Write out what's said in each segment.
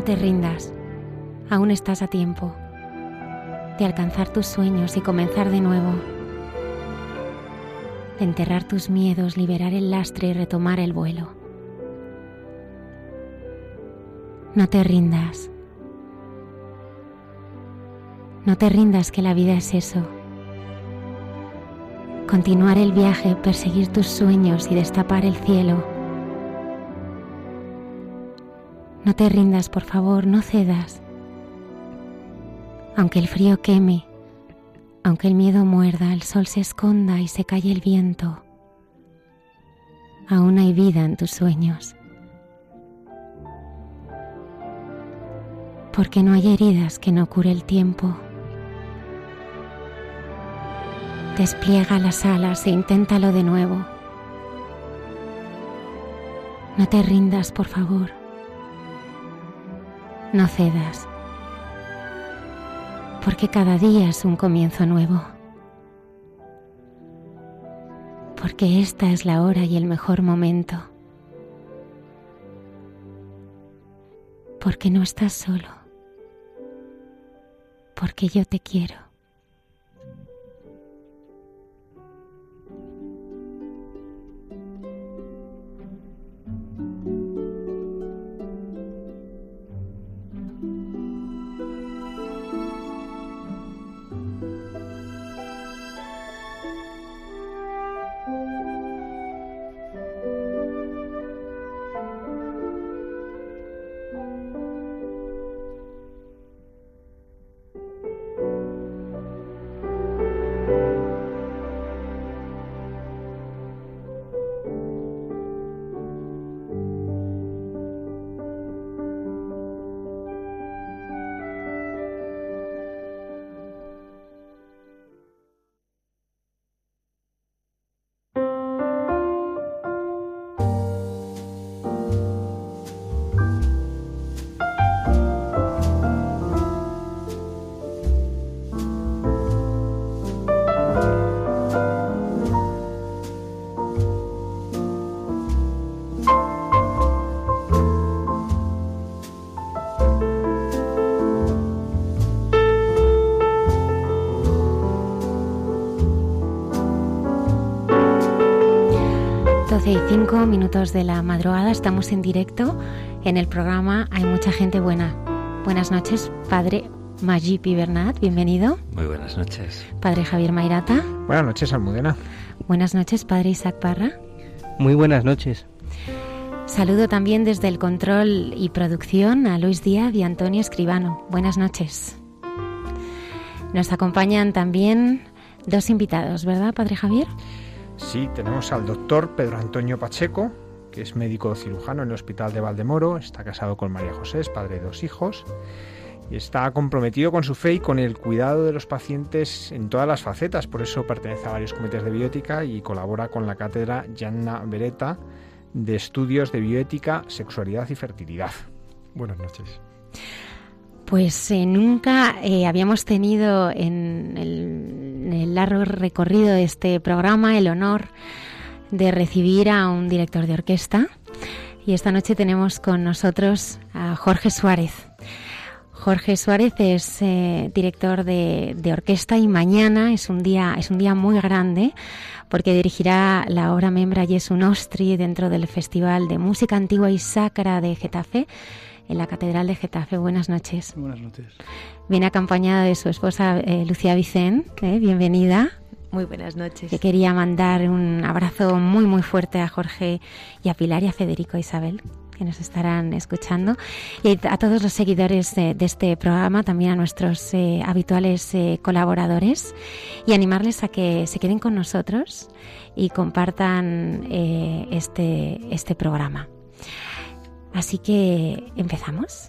No te rindas, aún estás a tiempo de alcanzar tus sueños y comenzar de nuevo, de enterrar tus miedos, liberar el lastre y retomar el vuelo. No te rindas, no te rindas que la vida es eso. Continuar el viaje, perseguir tus sueños y destapar el cielo no te rindas, por favor, no cedas. Aunque el frío queme, aunque el miedo muerda, el sol se esconda y se calle el viento, aún hay vida en tus sueños. Porque no hay heridas que no cure el tiempo. Despliega las alas e inténtalo de nuevo. No te rindas, por favor. No cedas, porque cada día es un comienzo nuevo, porque esta es la hora y el mejor momento, porque no estás solo, porque yo te quiero. 12 y 5 minutos de la madrugada estamos en directo en el programa Hay mucha gente buena. Buenas noches, padre Majipi Bernat, bienvenido. Muy buenas noches. Padre Javier Mairata. Buenas noches, Almudena. Buenas noches, padre Isaac Parra. Muy buenas noches. Saludo también desde el control y producción a Luis Díaz y Antonio Escribano. Buenas noches. Nos acompañan también dos invitados, ¿verdad, Padre Javier? Sí, tenemos al doctor Pedro Antonio Pacheco, que es médico cirujano en el Hospital de Valdemoro, está casado con María José, es padre de dos hijos, y está comprometido con su fe y con el cuidado de los pacientes en todas las facetas, por eso pertenece a varios comités de bioética y colabora con la cátedra Gianna Beretta de Estudios de Bioética, Sexualidad y Fertilidad. Buenas noches. Pues eh, nunca eh, habíamos tenido en el, largo recorrido de este programa el honor de recibir a un director de orquesta y esta noche tenemos con nosotros a Jorge Suárez. Jorge Suárez es eh, director de, orquesta y mañana es un día es un día muy grande porque dirigirá la obra Membra Jesu Nostri dentro del Festival de Música Antigua y Sacra de Getafe en la Catedral de Getafe. Buenas noches. Buenas noches. Viene acompañada de su esposa eh, Lucía Vicén. Eh, bienvenida. Muy buenas noches. Que quería mandar un abrazo muy muy fuerte a Jorge y a Pilar y a Federico e Isabel. que nos estarán escuchando y a todos los seguidores de, este programa, también a nuestros eh, habituales eh, colaboradores y animarles a que se queden con nosotros y compartan eh, este, este programa. Así que empezamos.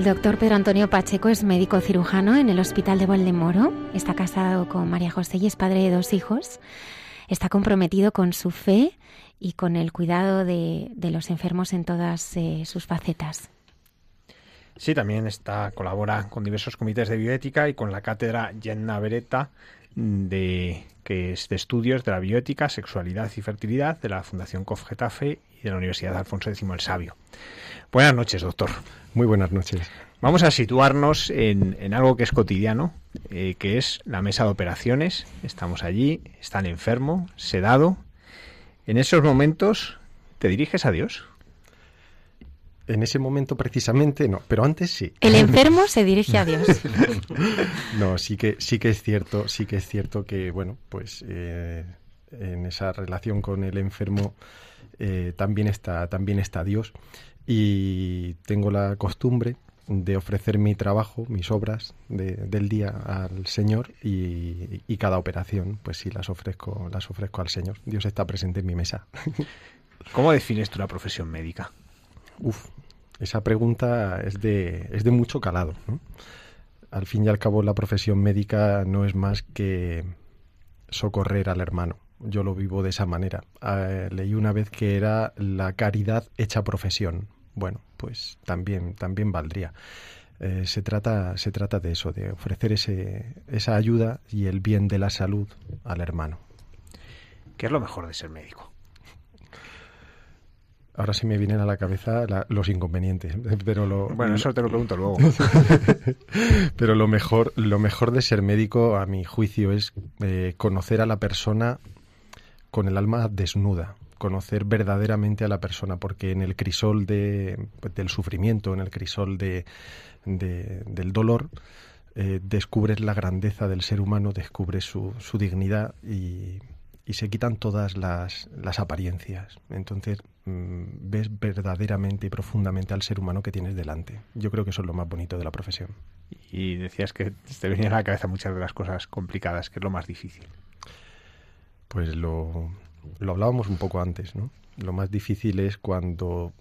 El doctor Pedro Antonio Pacheco es médico cirujano en el Hospital de Valdemoro. Está casado con María José y es padre de dos hijos. Está comprometido con su fe y con el cuidado de, los enfermos en todas eh, sus facetas. Sí, también está, colabora con diversos comités de bioética y con la cátedra Jenna Beretta de que es de estudios de la bioética, sexualidad y fertilidad de la Fundación COF Getafe y de la Universidad Alfonso X el Sabio. Buenas noches, doctor. Muy buenas noches. Vamos a situarnos en, algo que es cotidiano, eh, que es la mesa de operaciones. Estamos allí, está el enfermo, sedado. En esos momentos, ¿te diriges a Dios? En ese momento precisamente no, pero antes sí. El enfermo se dirige a Dios. no, sí que sí que es cierto, sí que es cierto que bueno, pues eh, en esa relación con el enfermo eh, también está también está Dios y tengo la costumbre de ofrecer mi trabajo, mis obras del día al Señor y, cada operación, pues sí, las ofrezco, las ofrezco al Señor. Dios está presente en mi mesa. ¿Cómo defines tú la profesión médica? Uf, esa pregunta es de, es de mucho calado. Al fin y al cabo, la profesión médica no es más que socorrer al hermano. Yo lo vivo de esa manera. Ah, leí una vez que era la caridad hecha profesión bueno, pues también, también valdría. Eh, se, trata, se trata de eso, de ofrecer ese, esa ayuda y el bien de la salud al hermano. ¿Qué es lo mejor de ser médico? Ahora sí me vienen a la cabeza los inconvenientes, pero lo, bueno eso te lo pregunto luego. pero lo mejor, lo mejor de ser médico, a mi juicio, es eh, conocer a la persona con el alma desnuda, conocer verdaderamente a la persona, porque en el crisol de, pues, del sufrimiento, en el crisol de, del dolor, eh, descubres la grandeza del ser humano, descubres su, dignidad y, se quitan todas las, las apariencias. Entonces, mm, ves verdaderamente y profundamente al ser humano que tienes delante. Yo creo que eso es lo más bonito de la profesión. Y decías que te venían a la cabeza muchas de las cosas complicadas, que es lo más difícil. Pues lo, lo hablábamos un poco antes, ¿no? Lo más difícil es cuando,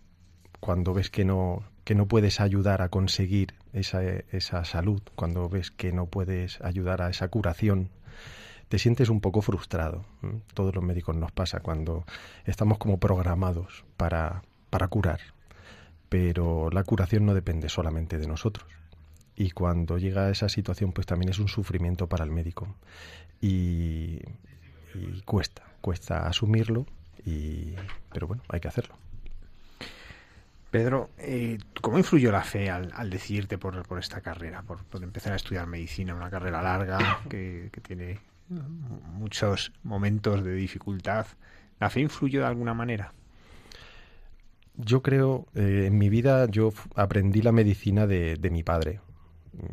cuando ves que no, que no puedes ayudar a conseguir esa, esa salud, cuando ves que no puedes ayudar a esa curación, te sientes un poco frustrado. Todos los médicos nos pasa cuando estamos como programados para, para curar, pero la curación no depende solamente de nosotros. Y cuando llega a esa situación, pues también es un sufrimiento para el médico. Y, y cuesta, cuesta asumirlo, y, pero bueno, hay que hacerlo. Pedro, eh, ¿cómo influyó la fe al, decidirte por, por, esta carrera, por, empezar a estudiar medicina, una carrera larga que, tiene muchos momentos de dificultad? ¿La fe influyó de alguna manera? Yo creo, eh, en mi vida yo aprendí la medicina de, de, mi padre.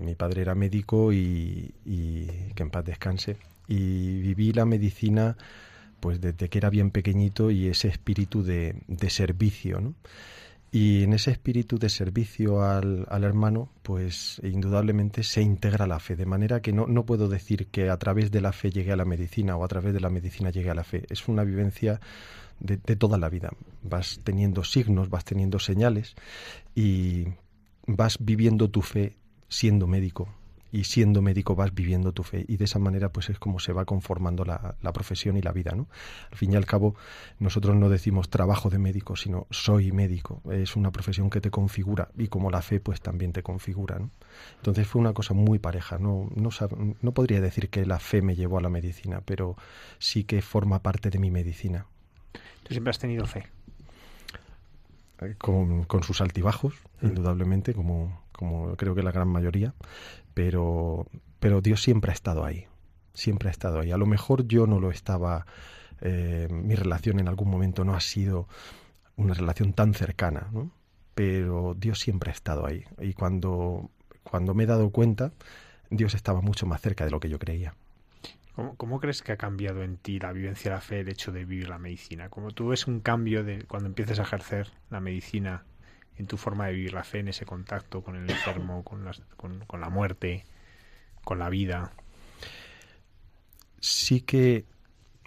Mi padre era médico y, y que en paz descanse. Y viví la medicina pues desde que era bien pequeñito y ese espíritu de, de servicio, ¿no? Y en ese espíritu de servicio al, al, hermano, pues indudablemente se integra la fe, de manera que no, no puedo decir que a través de la fe llegue a la medicina o a través de la medicina llegue a la fe. Es una vivencia de, de toda la vida. Vas teniendo signos, vas teniendo señales y vas viviendo tu fe siendo médico, y siendo médico vas viviendo tu fe y de esa manera pues es como se va conformando la, profesión y la vida ¿no? al fin y al cabo nosotros no decimos trabajo de médico sino soy médico es una profesión que te configura y como la fe pues también te configura ¿no? entonces fue una cosa muy pareja no, no, no podría decir que la fe me llevó a la medicina pero sí que forma parte de mi medicina ¿tú siempre has tenido fe? Eh, con, con sus altibajos, mm. indudablemente, como, como creo que la gran mayoría, pero, pero Dios siempre ha estado ahí, siempre ha estado ahí. A lo mejor yo no lo estaba, eh, mi relación en algún momento no ha sido una relación tan cercana, ¿no? pero Dios siempre ha estado ahí. Y cuando, cuando me he dado cuenta, Dios estaba mucho más cerca de lo que yo creía. ¿Cómo, ¿Cómo, crees que ha cambiado en ti la vivencia de la fe, el hecho de vivir la medicina? ¿Cómo tú ves un cambio de cuando empiezas a ejercer la medicina en tu forma de vivir la fe, en ese contacto con el enfermo, con, con, la muerte, con la vida? Sí que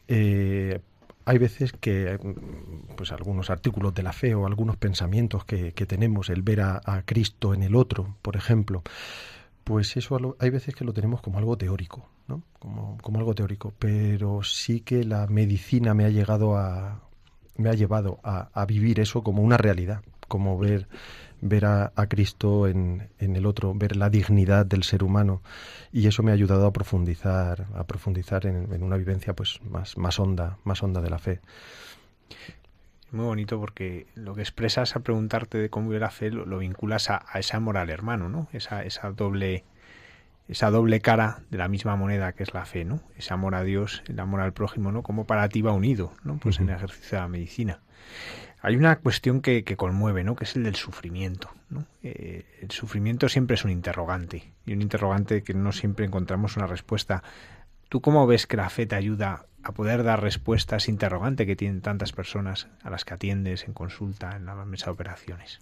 eh, hay veces que pues algunos artículos de la fe o algunos pensamientos que, tenemos, el ver a, Cristo en el otro, por ejemplo, pues eso hay veces que lo tenemos como algo teórico, ¿no? Como, como algo teórico, pero sí que la medicina me ha llegado a me ha llevado a, a vivir eso como una realidad como ver, ver a, Cristo en, en, el otro, ver la dignidad del ser humano. Y eso me ha ayudado a profundizar, a profundizar en, una vivencia pues más, más honda, más honda de la fe. Muy bonito porque lo que expresas al preguntarte de cómo vive la fe lo, vinculas a, ese amor al hermano, ¿no? Esa, esa doble esa doble cara de la misma moneda que es la fe, ¿no? Ese amor a Dios, el amor al prójimo, ¿no? Como para ti va unido, ¿no? Pues en el ejercicio de la medicina. Hay una cuestión que, conmueve, ¿no? Que es el del sufrimiento. Eh, el sufrimiento siempre es un interrogante y un interrogante que no siempre encontramos una respuesta. ¿Tú cómo ves que la fe te ayuda a poder dar respuesta a ese interrogante que tienen tantas personas a las que atiendes en consulta, en la mesa de operaciones?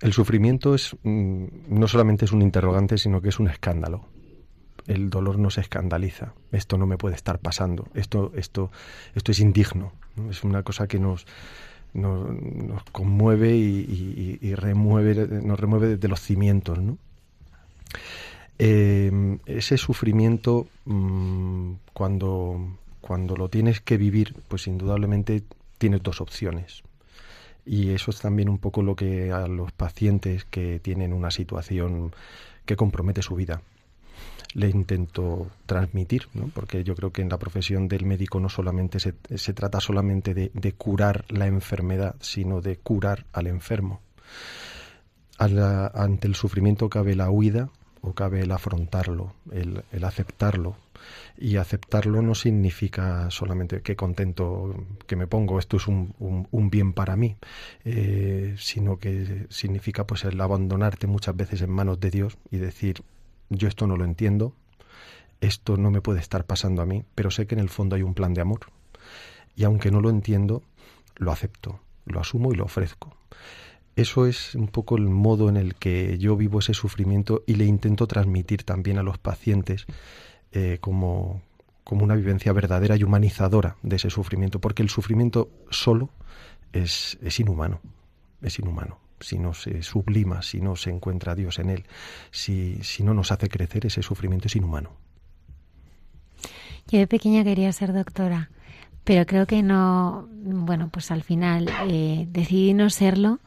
El sufrimiento es mm, no solamente es un interrogante, sino que es un escándalo. El dolor nos escandaliza. Esto no me puede estar pasando. Esto, esto, esto es indigno. Es una cosa que nos, nos, conmueve y, remueve, nos remueve desde los cimientos. ¿no? Eh, ese sufrimiento, mm, cuando, cuando lo tienes que vivir, pues indudablemente tienes dos opciones. Y eso es también un poco lo que a los pacientes que tienen una situación que compromete su vida le intento transmitir, ¿no? porque yo creo que en la profesión del médico no solamente se, se trata solamente de, de, curar la enfermedad, sino de curar al enfermo. ante el sufrimiento cabe la huida o cabe el afrontarlo, el, el aceptarlo, y aceptarlo no significa solamente que contento que me pongo, esto es un, un, bien para mí, eh, sino que significa pues el abandonarte muchas veces en manos de Dios y decir, yo esto no lo entiendo, esto no me puede estar pasando a mí, pero sé que en el fondo hay un plan de amor. Y aunque no lo entiendo, lo acepto. lo asumo y lo ofrezco. Eso es un poco el modo en el que yo vivo ese sufrimiento y le intento transmitir también a los pacientes eh, como, como una vivencia verdadera y humanizadora de ese sufrimiento, porque el sufrimiento solo es, es inhumano, es inhumano. Si no se sublima, si no se encuentra Dios en él, si, si no nos hace crecer, ese sufrimiento es inhumano. Yo de pequeña quería ser doctora, pero creo que no, bueno, pues al final eh, decidí no serlo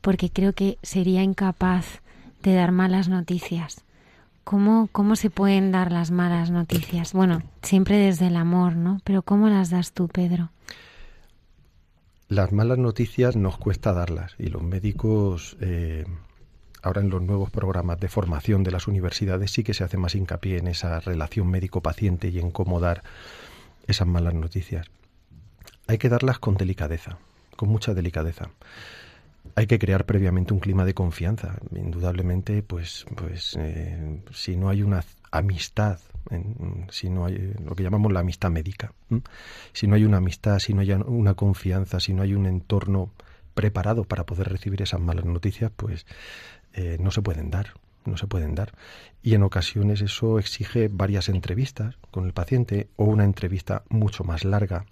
porque creo que sería incapaz de dar malas noticias. ¿Cómo, ¿Cómo se pueden dar las malas noticias? Bueno, siempre desde el amor, ¿no? Pero ¿cómo las das tú, Pedro? Las malas noticias nos cuesta darlas y los médicos, eh, ahora en los nuevos programas de formación de las universidades sí que se hace más hincapié en esa relación médico-paciente y en cómo dar esas malas noticias. Hay que darlas con delicadeza, con mucha delicadeza hay que crear previamente un clima de confianza. Indudablemente, pues, pues eh, si no hay una amistad, si no hay lo que llamamos la amistad médica, si no hay una amistad, si no hay una confianza, si no hay un entorno preparado para poder recibir esas malas noticias, pues eh, no se pueden dar, no se pueden dar. Y en ocasiones eso exige varias entrevistas con el paciente o una entrevista mucho más larga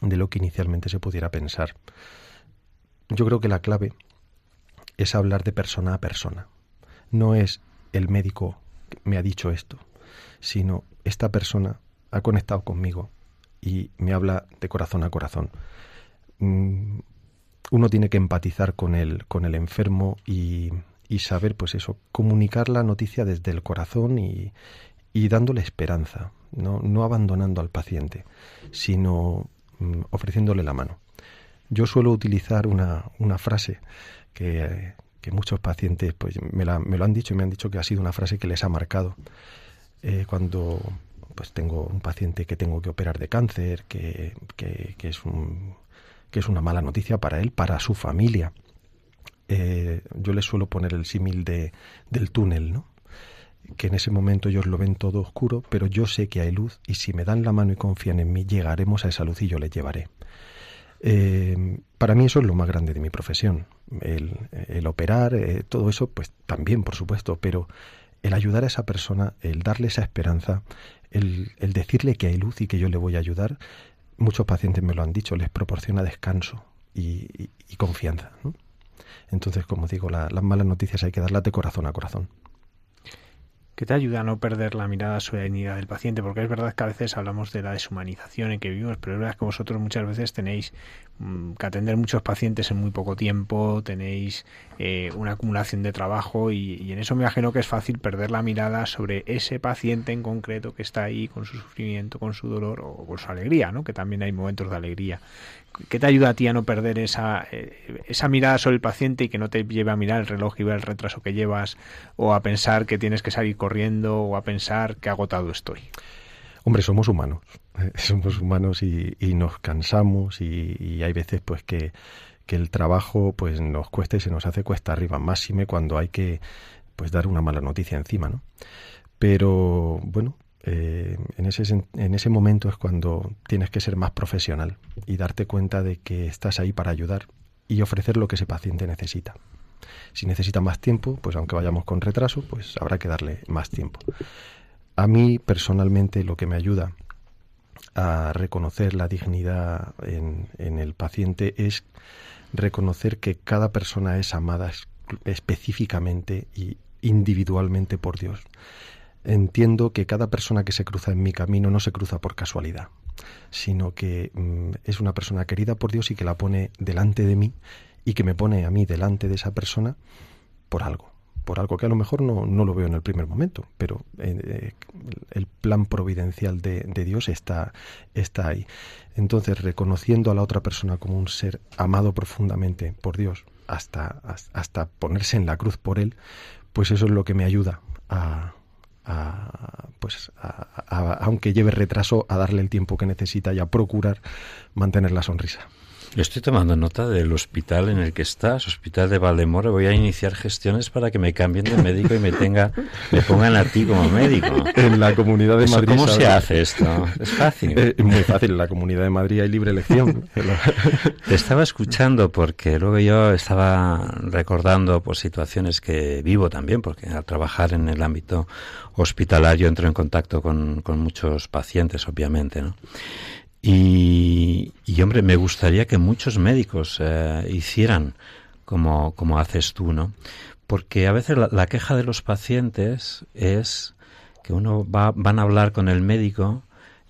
de lo que inicialmente se pudiera pensar. Yo creo que la clave es hablar de persona a persona. No es el médico me ha dicho esto, sino esta persona ha conectado conmigo y me habla de corazón a corazón. Mm, uno tiene que empatizar con el, con el enfermo y, y saber, pues eso, comunicar la noticia desde el corazón y, y dándole esperanza, no, no abandonando al paciente, sino mm, ofreciéndole la mano. Yo suelo utilizar una, una frase que, muchos pacientes pues, me, la, me, lo han dicho y me han dicho que ha sido una frase que les ha marcado. Eh, cuando pues tengo un paciente que tengo que operar de cáncer, que, que, es, un, que es una mala noticia para él, para su familia. Eh, yo les suelo poner el símil de, del túnel, ¿no? que en ese momento ellos lo ven todo oscuro, pero yo sé que hay luz y si me dan la mano y confían en mí, llegaremos a esa luz y yo le llevaré. Eh, para mí eso es lo más grande de mi profesión. El, operar, eh, todo eso, pues también, por supuesto, pero el ayudar a esa persona, el darle esa esperanza, el, decirle que hay luz y que yo le voy a ayudar, muchos pacientes me lo han dicho, les proporciona descanso y, confianza. Entonces, como digo, las malas noticias hay que darlas de corazón a corazón que te ayuda a no perder la mirada sobre la del paciente, porque es verdad que a veces hablamos de la deshumanización en que vivimos, pero es verdad que vosotros muchas veces tenéis que atender muchos pacientes en muy poco tiempo, tenéis eh, una acumulación de trabajo y, en eso me imagino que es fácil perder la mirada sobre ese paciente en concreto que está ahí con su sufrimiento, con su dolor o con su alegría, ¿no? que también hay momentos de alegría. ¿Qué te ayuda a ti a no perder esa, eh, esa mirada sobre el paciente y que no te lleve a mirar el reloj y ver el retraso que llevas o a pensar que tienes que salir corriendo o a pensar que agotado estoy? Hombre, somos humanos, somos humanos y, nos cansamos y, hay veces pues que, el trabajo pues nos cuesta y se nos hace cuesta arriba, máxime cuando hay que pues dar una mala noticia encima, ¿no? Pero bueno, eh, en, ese, en ese momento es cuando tienes que ser más profesional y darte cuenta de que estás ahí para ayudar y ofrecer lo que ese paciente necesita. Si necesita más tiempo, pues aunque vayamos con retraso, pues habrá que darle más tiempo. A mí personalmente lo que me ayuda a reconocer la dignidad en, el paciente es reconocer que cada persona es amada específicamente y individualmente por Dios. Entiendo que cada persona que se cruza en mi camino no se cruza por casualidad, sino que mm, es una persona querida por Dios y que la pone delante de mí y que me pone a mí delante de esa persona por algo, por algo que a lo mejor no, no lo veo en el primer momento, pero eh, eh, el plan providencial de, de, Dios está, está ahí. Entonces, reconociendo a la otra persona como un ser amado profundamente por Dios, hasta, hasta ponerse en la cruz por Él, pues eso es lo que me ayuda a, pues aunque lleve retraso, a darle el tiempo que necesita y a procurar mantener la sonrisa. Estoy tomando nota del hospital en el que estás, hospital de Valdemoro. Voy a iniciar gestiones para que me cambien de médico y me tenga, me pongan a ti como médico. En la Comunidad de Madrid. ¿Cómo se hace esto? Es fácil. Es muy fácil. En la Comunidad de Madrid hay libre elección. Te estaba escuchando porque luego yo estaba recordando pues situaciones que vivo también, porque al trabajar en el ámbito hospitalario entro en contacto con, con muchos pacientes, obviamente, ¿no? Y, hombre, me gustaría que muchos médicos eh, hicieran como, como haces tú, ¿no? Porque a veces la, queja de los pacientes es que uno va, van a hablar con el médico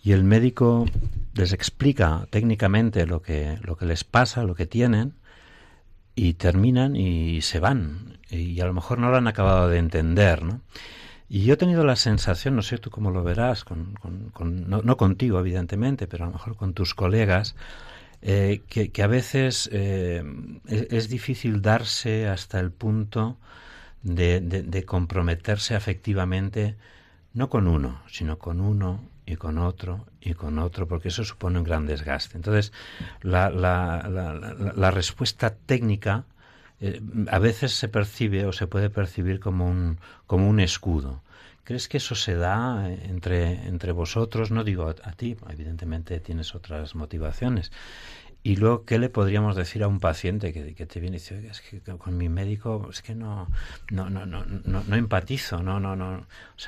y el médico les explica técnicamente lo que, lo que les pasa, lo que tienen, y terminan y se van. Y a lo mejor no lo han acabado de entender, ¿no? Y yo he tenido la sensación, no sé tú cómo lo verás, con, con, no, contigo evidentemente, pero a lo mejor con tus colegas, eh, que, a veces eh, es, difícil darse hasta el punto de, de, comprometerse afectivamente, no con uno, sino con uno y con otro y con otro, porque eso supone un gran desgaste. Entonces, la, la, la, la respuesta técnica eh, a veces se percibe o se puede percibir como un, como un escudo. ¿Crees que eso se da eh, entre, entre vosotros? No digo a, ti, evidentemente tienes otras motivaciones. Y luego, ¿qué le podríamos decir a un paciente que, que te viene y dice, que con mi médico es que no, empatizo, no, no, no,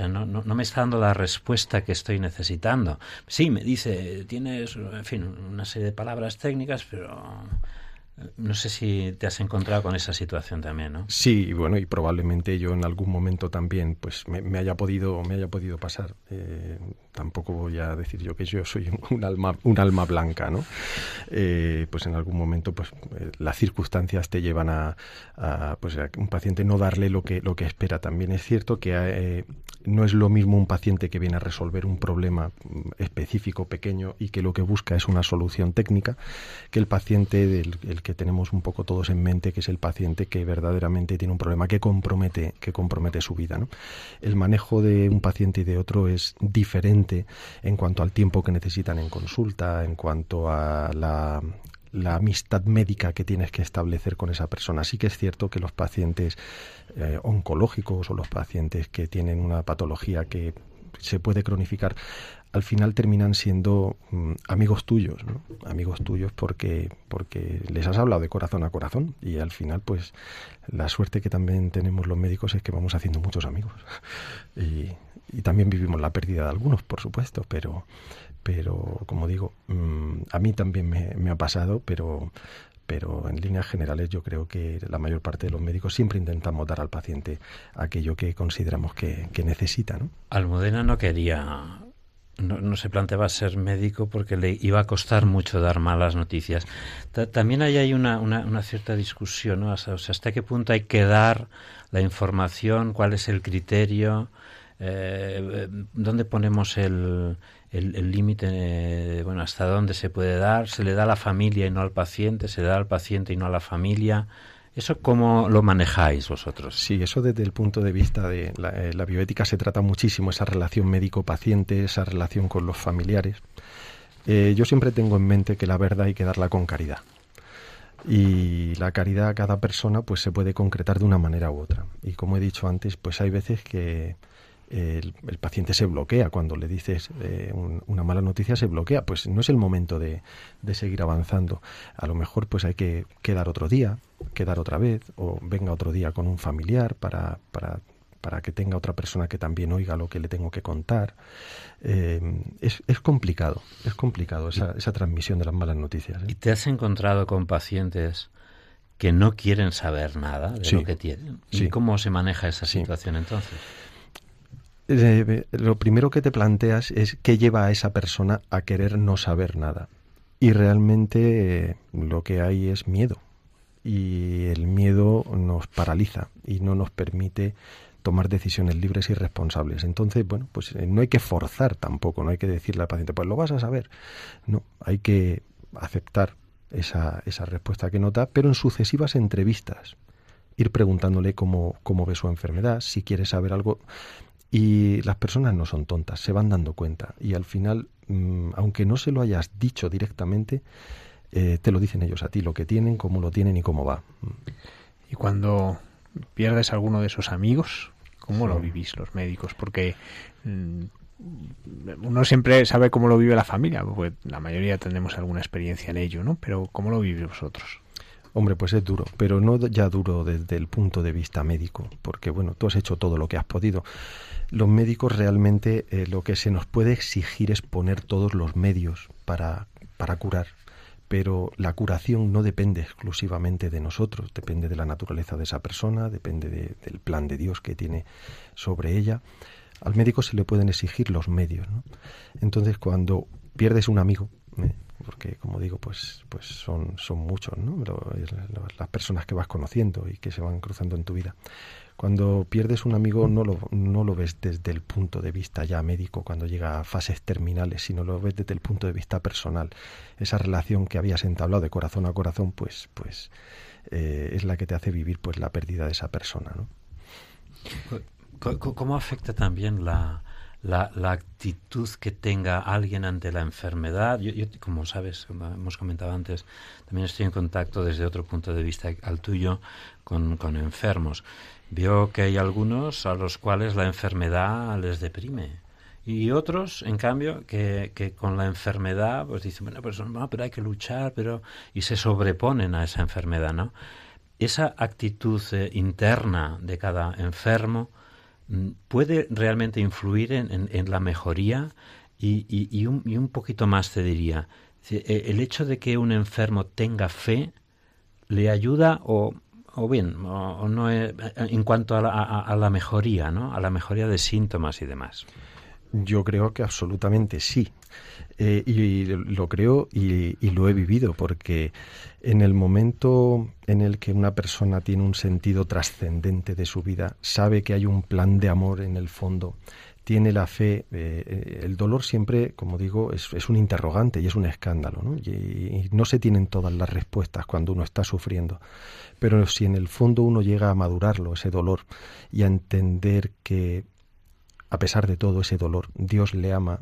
no, no, no me está dando la respuesta que estoy necesitando. Sí, me dice, tienes, en fin, una serie de palabras técnicas, pero no sé si te has encontrado con esa situación también, ¿no? Sí, bueno, y probablemente yo en algún momento también, pues me, haya podido, me haya podido pasar. Eh, tampoco voy a decir yo que yo soy un alma, un alma blanca, ¿no? Eh, pues en algún momento, pues eh, las circunstancias te llevan a, pues a un paciente no darle lo que lo que espera. También es cierto que no es lo mismo un paciente que viene a resolver un problema mm, específico, pequeño, y que lo que busca es una solución técnica, que el paciente del el que tenemos un poco todos en mente, que es el paciente que verdaderamente tiene un problema que compromete, que compromete su vida. ¿no? El manejo de un paciente y de otro es diferente en cuanto al tiempo que necesitan en consulta, en cuanto a la, amistad médica que tienes que establecer con esa persona. Sí que es cierto que los pacientes eh, oncológicos o los pacientes que tienen una patología que se puede cronificar, al final terminan siendo mm, amigos tuyos, ¿no? amigos tuyos porque, porque les has hablado de corazón a corazón y al final pues la suerte que también tenemos los médicos es que vamos haciendo muchos amigos y también vivimos la pérdida de algunos, por supuesto, pero, pero como digo, mm, a mí también me, ha pasado, pero, pero en líneas generales yo creo que la mayor parte de los médicos siempre intentamos dar al paciente aquello que consideramos que, necesita. ¿no? Almudena no quería, no, se planteaba ser médico porque le iba a costar mucho dar malas noticias. también hay, hay una, una, cierta discusión, ¿no? O sea, hasta qué punto hay que dar la información, cuál es el criterio eh, ¿dónde ponemos el límite? Eh, bueno, ¿hasta dónde se puede dar? ¿Se le da a la familia y no al paciente? ¿Se le da al paciente y no a la familia? ¿Eso cómo lo manejáis vosotros? Sí, eso desde el punto de vista de la, eh, bioética se trata muchísimo, esa relación médico-paciente, esa relación con los familiares. Yo siempre tengo en mente que la verdad hay que darla con caridad y la caridad a cada persona pues se puede concretar de una manera u otra y como he dicho antes pues hay veces que el, paciente se bloquea. Cuando le dices eh, una mala noticia se bloquea. Pues no es el momento de, seguir avanzando. A lo mejor pues hay que quedar otro día quedar otra vez o venga otro día con un familiar para, para, para que tenga otra persona que también oiga lo que le tengo que contar. Eh, es, es, complicado es complicado esa, esa transmisión de las malas noticias ¿eh? y te has encontrado con pacientes que no quieren saber nada de lo que tienen. ¿Y cómo se maneja esa situación entonces? Lo primero que te planteas es qué lleva a esa persona a querer no saber nada. Y realmente eh, lo que hay es miedo. Y el miedo nos paraliza y no nos permite tomar decisiones libres y responsables. Entonces, bueno, pues eh, no hay que forzar tampoco, no hay que decirle al paciente, pues lo vas a saber. No, hay que aceptar esa, esa respuesta que nota, pero en sucesivas entrevistas ir preguntándole cómo, cómo ve su enfermedad, si quiere saber algo. Y las personas no son tontas, se van dando cuenta. Y al final, mm, aunque no se lo hayas dicho directamente, eh, te lo dicen ellos a ti, lo que tienen, cómo lo tienen y cómo va. Y cuando pierdes alguno de esos amigos, ¿cómo lo vivís los médicos? Porque mm, uno siempre sabe cómo lo vive la familia, porque la mayoría tenemos alguna experiencia en ello, ¿no? Pero ¿cómo lo vivís vosotros? Hombre, pues es duro, pero no ya duro desde el punto de vista médico, porque bueno, tú has hecho todo lo que has podido. Los médicos realmente eh, lo que se nos puede exigir es poner todos los medios para, para curar, pero la curación no depende exclusivamente de nosotros, depende de la naturaleza de esa persona, depende del plan de Dios que tiene sobre ella. Al médico se le pueden exigir los medios. ¿no? Entonces, cuando pierdes un amigo, ¿eh? Porque como digo, pues, pues son, son muchos, ¿no? las personas que vas conociendo y que se van cruzando en tu vida. Cuando pierdes un amigo no lo, no lo ves desde el punto de vista ya médico, cuando llega a fases terminales, sino lo ves desde el punto de vista personal. Esa relación que habías entablado de corazón a corazón, pues, pues eh, es la que te hace vivir pues la pérdida de esa persona. ¿no? ¿Cómo afecta también la, la, actitud que tenga alguien ante la enfermedad. Yo, como sabes, hemos comentado antes, también estoy en contacto desde otro punto de vista al tuyo con, con enfermos. Veo que hay algunos a los cuales la enfermedad les deprime. Y otros, en cambio, que, que con la enfermedad, pues dicen, bueno, pues, no, pero hay que luchar, pero... y se sobreponen a esa enfermedad, ¿no? Esa actitud eh, interna de cada enfermo puede realmente influir en, la mejoría y, un, poquito más te diría, e, el hecho de que un enfermo tenga fe le ayuda o, o bien, o, no en cuanto a la, a la, mejoría, ¿no? A la mejoría de síntomas y demás. Yo creo que absolutamente sí. Eh, y lo creo y, lo he vivido, porque en el momento en el que una persona tiene un sentido trascendente de su vida, sabe que hay un plan de amor en el fondo, tiene la fe, eh, eh, el dolor siempre, como digo, es, un interrogante y es un escándalo, y no se tienen todas las respuestas cuando uno está sufriendo. Pero si en el fondo uno llega a madurarlo, ese dolor, y a entender que a pesar de todo ese dolor, Dios le ama,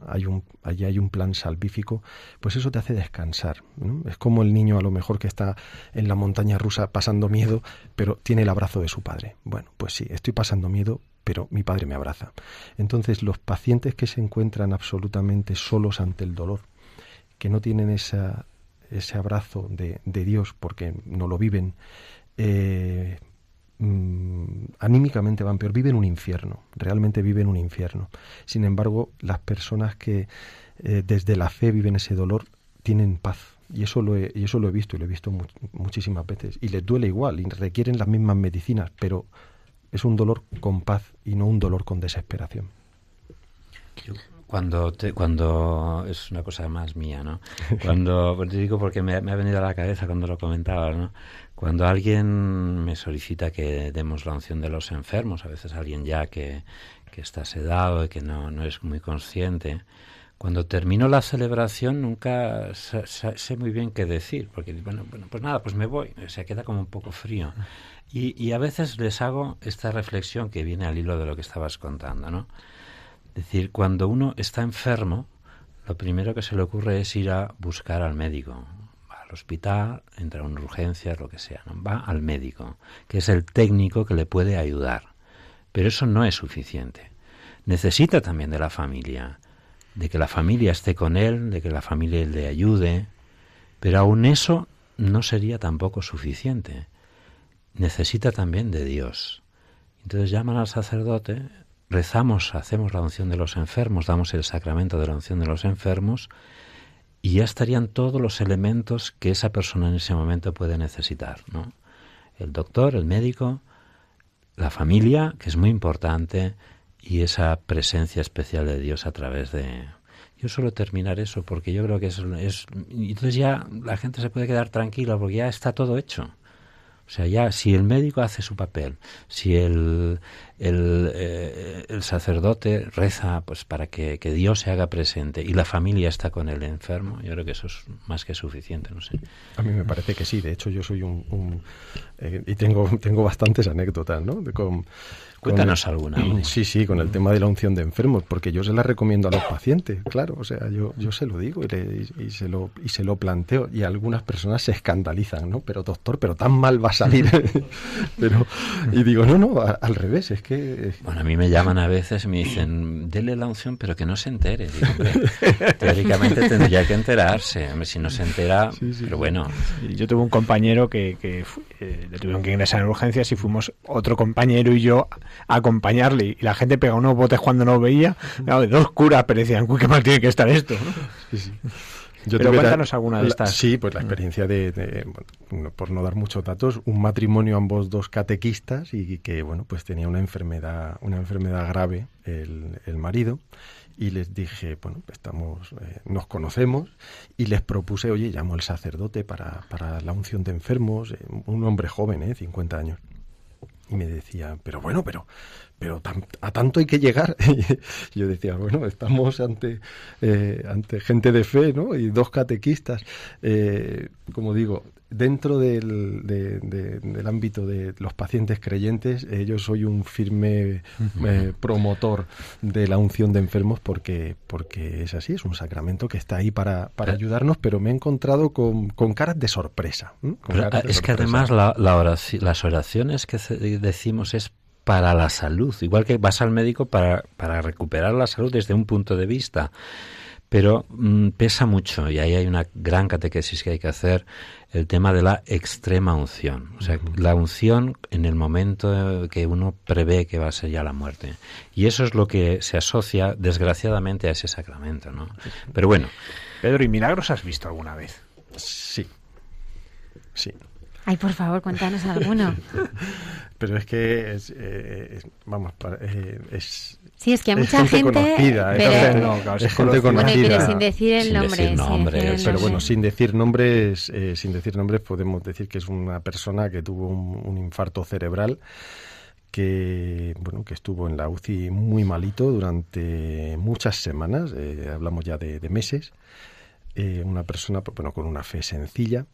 allí hay un plan salvífico, pues eso te hace descansar. Es como el niño a lo mejor que está en la montaña rusa pasando miedo, pero tiene el abrazo de su padre. Bueno, pues sí, estoy pasando miedo, pero mi padre me abraza. Entonces los pacientes que se encuentran absolutamente solos ante el dolor, que no tienen ese abrazo de, de Dios porque no lo viven, eh, Mm, anímicamente van peor, viven un infierno, realmente viven un infierno. Sin embargo, las personas que eh, desde la fe viven ese dolor tienen paz. Y eso, lo he, y eso lo he visto y lo he visto muchísimas veces. Y les duele igual y requieren las mismas medicinas, pero es un dolor con paz y no un dolor con desesperación. Cuando, te, cuando es una cosa más mía, ¿no? Cuando, te digo porque me, me, ha venido a la cabeza cuando lo comentabas, ¿no? Cuando alguien me solicita que demos la unción de los enfermos, a veces alguien ya que, está sedado y que no, no, es muy consciente, cuando termino la celebración nunca sé, muy bien qué decir, porque bueno, bueno, pues nada, pues me voy, se queda como un poco frío. Y, y a veces les hago esta reflexión que viene al hilo de lo que estabas contando, ¿no? Es decir, cuando uno está enfermo, lo primero que se le ocurre es ir a buscar al médico, al hospital, entra en urgencias, lo que sea, va al médico, que es el técnico que le puede ayudar. Pero eso no es suficiente. Necesita también de la familia, de que la familia esté con él, de que la familia le ayude, pero aún eso no sería tampoco suficiente. Necesita también de Dios. Entonces llaman al sacerdote, rezamos, hacemos la unción de los enfermos, damos el sacramento de la unción de los enfermos, y ya estarían todos los elementos que esa persona en ese momento puede necesitar, ¿no? El doctor, el médico, la familia, que es muy importante, y esa presencia especial de Dios a través de... Yo suelo terminar eso porque yo creo que es, es... Entonces ya la gente se puede quedar tranquila porque ya está todo hecho. O sea, ya si el médico hace su papel, si el, el, eh, el sacerdote reza pues para que, que, Dios se haga presente y la familia está con el enfermo, yo creo que eso es más que suficiente, no sé. A mí me parece que sí, de hecho yo soy un... un eh, y tengo, tengo bastantes anécdotas, ¿no? De con, Cuéntanos alguna. Sí, sí, con el tema de la unción de enfermos, porque yo se la recomiendo a los pacientes, claro, o sea, yo, yo se lo digo y, le, y, se lo, y se lo planteo y algunas personas se escandalizan, ¿no? Pero doctor, pero tan mal va a salir. pero, y digo, no, no, a, al revés, es que... Bueno, a mí me llaman a veces y me dicen, dele la unción, pero que no se entere. Digo, teóricamente tendría que enterarse, si no se entera, sí, sí, pero bueno. Yo tuve un compañero que, que eh, le tuvieron que ingresar en urgencias y fuimos otro compañero y yo a acompañarle y la gente pega unos botes cuando no veía, claro, de dos curas, pero decían, uy, qué mal tiene que estar esto. ¿no? Sí, sí. Yo pero cuéntanos alguna de estas. Sí, pues la experiencia de, de bueno, por no dar muchos datos, un matrimonio ambos dos catequistas y que bueno, pues tenía una enfermedad, una enfermedad grave el, el marido y les dije, bueno, estamos, eh, nos conocemos y les propuse, oye, llamo al sacerdote para, para la unción de enfermos, eh, un hombre joven, eh, 50 años. Y me decía, pero bueno, pero, pero tan, a tanto hay que llegar. Y yo decía, bueno, estamos ante, eh, ante gente de fe, ¿no? Y dos catequistas. Eh, como digo, dentro del, de, de, del ámbito de los pacientes creyentes, eh, yo soy un firme eh, promotor de la unción de enfermos porque, porque es así, es un sacramento que está ahí para, para ayudarnos, pero me he encontrado con, con caras de sorpresa. ¿eh? Con pero, caras de es sorpresa. que además la, la oración, las oraciones que decimos es para la salud, igual que vas al médico para, para recuperar la salud desde un punto de vista pero mmm, pesa mucho y ahí hay una gran catequesis que hay que hacer el tema de la extrema unción. O sea uh -huh. la unción en el momento que uno prevé que va a ser ya la muerte. Y eso es lo que se asocia desgraciadamente a ese sacramento no pero bueno. Pedro y milagros has visto alguna vez sí. Sí. Ay, por favor, cuéntanos alguno. Pero es que es, eh, es vamos, eh, es Sí, es que hay mucha es gente, gente conocida, pero, es, no, claro, es gente conocida. Bueno, sin decir el sin nombre. Decir nombre sin decir el pero nombre. bueno, sin decir nombres, eh, sin decir nombres podemos decir que es una persona que tuvo un, un infarto cerebral que bueno que estuvo en la UCI muy malito durante muchas semanas, eh, hablamos ya de, de meses, eh, una persona bueno con una fe sencilla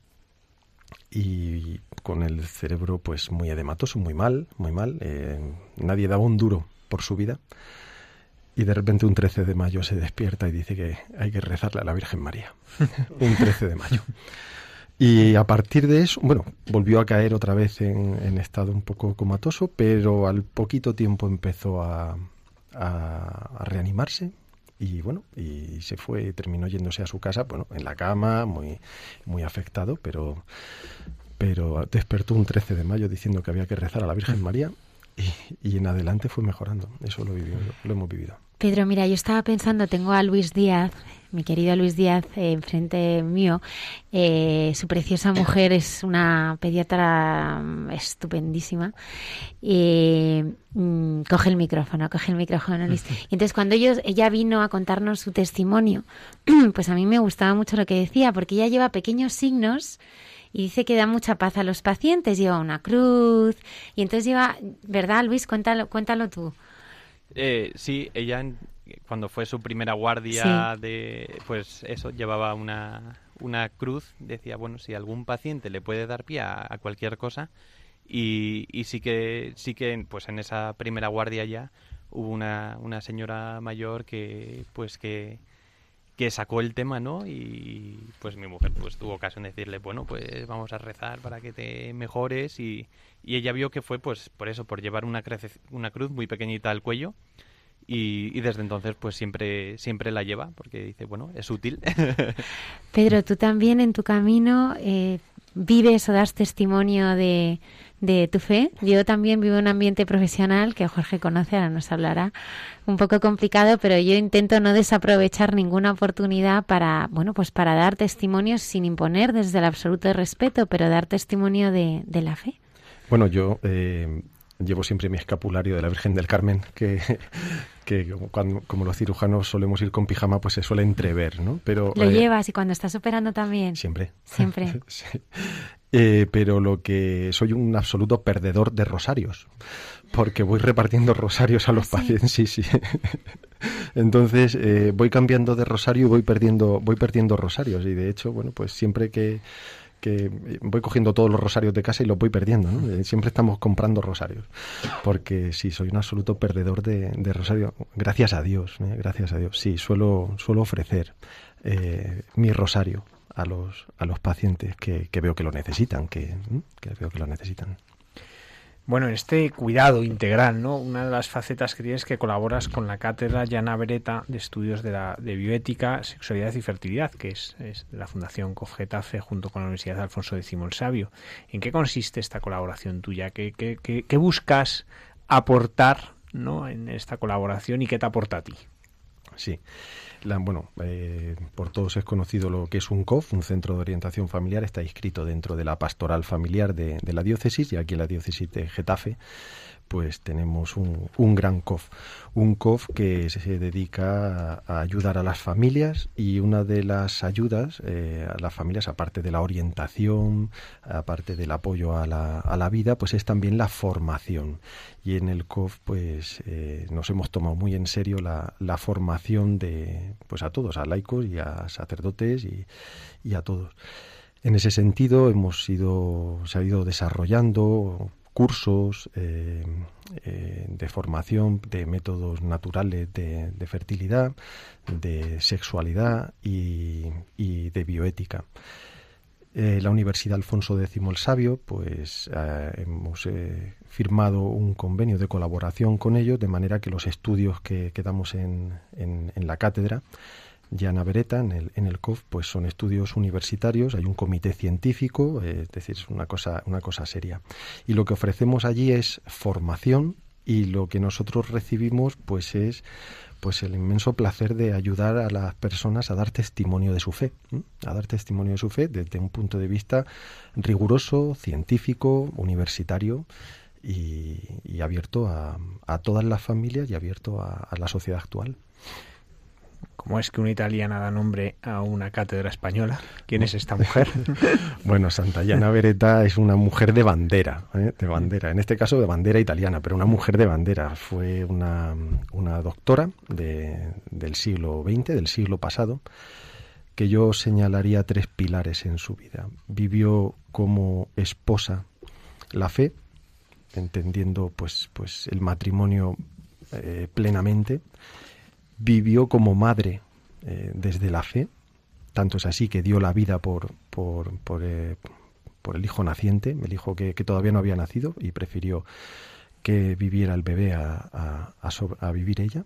y con el cerebro pues muy edematoso, muy mal, muy mal, eh, nadie daba un duro por su vida y de repente un 13 de mayo se despierta y dice que hay que rezarle a la Virgen María, un 13 de mayo. Y a partir de eso, bueno, volvió a caer otra vez en, en estado un poco comatoso, pero al poquito tiempo empezó a, a, a, reanimarse y bueno, y se fue, terminó yéndose a su casa, bueno, en la cama, muy, muy afectado, pero, pero despertó un 13 de mayo diciendo que había que rezar a la Virgen María y, y en adelante fue mejorando. Eso lo, vivió, lo, lo hemos vivido. Pedro, mira, yo estaba pensando, tengo a Luis Díaz, mi querido Luis Díaz, eh, enfrente mío. Eh, su preciosa mujer es una pediatra estupendísima. Eh, mm, coge el micrófono, coge el micrófono, Luis. Y entonces, cuando ellos, ella vino a contarnos su testimonio, pues a mí me gustaba mucho lo que decía, porque ella lleva pequeños signos y dice que da mucha paz a los pacientes. Lleva una cruz y entonces lleva, ¿verdad, Luis? Cuéntalo, cuéntalo tú. Eh, sí, ella en, cuando fue su primera guardia sí. de, pues eso, llevaba una, una cruz. Decía, bueno, si algún paciente le puede dar pie a, a cualquier cosa. Y, y, sí que, sí que, pues en esa primera guardia ya hubo una, una señora mayor que, pues que, que sacó el tema, ¿no? Y pues mi mujer pues tuvo ocasión de decirle, bueno, pues vamos a rezar para que te mejores y, y ella vio que fue pues por eso, por llevar una, cruz, una cruz muy pequeñita al cuello y, y, desde entonces pues siempre siempre la lleva porque dice, bueno, es útil. Pedro, tú también en tu camino eh, vives o das testimonio de, de tu fe. Yo también vivo en un ambiente profesional que Jorge conoce, ahora nos hablará, un poco complicado, pero yo intento no desaprovechar ninguna oportunidad para, bueno, pues para dar testimonios sin imponer desde el absoluto respeto, pero dar testimonio de, de la fe. Bueno, yo eh, llevo siempre mi escapulario de la Virgen del Carmen, que, que cuando, como los cirujanos solemos ir con pijama, pues se suele entrever, ¿no? Pero, ¿Lo eh, llevas y cuando estás operando también? Siempre. Siempre. sí. Eh, pero lo que soy un absoluto perdedor de rosarios, porque voy repartiendo rosarios a los ¿Ah, pacientes. Sí, sí. Entonces eh, voy cambiando de rosario y voy perdiendo, voy perdiendo rosarios. Y de hecho, bueno, pues siempre que, que voy cogiendo todos los rosarios de casa y los voy perdiendo. ¿no? Eh, siempre estamos comprando rosarios. Porque sí, soy un absoluto perdedor de, de rosario. Gracias a Dios, gracias a Dios. Sí, suelo, suelo ofrecer mi rosario a los, a los pacientes que, veo que lo necesitan, que, veo que lo necesitan. Bueno, en este cuidado integral, ¿no? Una de las facetas que tienes es que colaboras con la cátedra Llana Beretta de Estudios de, la, de Bioética, Sexualidad y Fertilidad, que es, de la Fundación COFGETAFE junto con la Universidad Alfonso X el Sabio. ¿En qué consiste esta colaboración tuya? ¿Qué, qué, qué buscas aportar ¿no? en esta colaboración y qué te aporta a ti? Sí bueno, eh, por todos es conocido lo que es un COF, un centro de orientación familiar, está inscrito dentro de la pastoral familiar de, de la diócesis y aquí en la diócesis de Getafe pues tenemos un, un, gran COF. Un COF que se dedica a, ayudar a las familias y una de las ayudas eh, a las familias, aparte de la orientación, aparte del apoyo a la, a la vida, pues es también la formación. Y en el COF pues eh, nos hemos tomado muy en serio la, la, formación de pues a todos, a laicos y a sacerdotes y, y a todos. En ese sentido hemos ido, se ha ido desarrollando cursos eh, eh, de formación de métodos naturales de, fertilidad, de sexualidad y, de bioética. Eh, la Universidad Alfonso X el Sabio, pues hemos firmado un convenio de colaboración con ellos, de manera que los estudios que, damos en la cátedra Llana Beretta, en el, en el COF, pues son estudios universitarios, hay un comité científico, eh, es decir, es una cosa, una cosa seria. Y lo que ofrecemos allí es formación y lo que nosotros recibimos pues es pues el inmenso placer de ayudar a las personas a dar testimonio de su fe, a dar testimonio de su fe desde un punto de vista riguroso, científico, universitario y, abierto a, a, todas las familias y abierto a la sociedad actual. ¿Cómo es que una italiana da nombre a una cátedra española? ¿Quién es esta mujer? bueno, Santayana Beretta es una mujer de bandera, ¿eh? de bandera, en este caso de bandera italiana, pero una mujer de bandera. Fue una, doctora del siglo XX, del siglo pasado, que yo señalaría tres pilares en su vida. Vivió como esposa la fe, entendiendo pues, pues el matrimonio eh, plenamente vivió como madre eh, desde la fe, tanto es así que dio la vida por, por, por, eh, el hijo naciente, el hijo que, todavía no había nacido y prefirió que viviera el bebé a, a, vivir ella.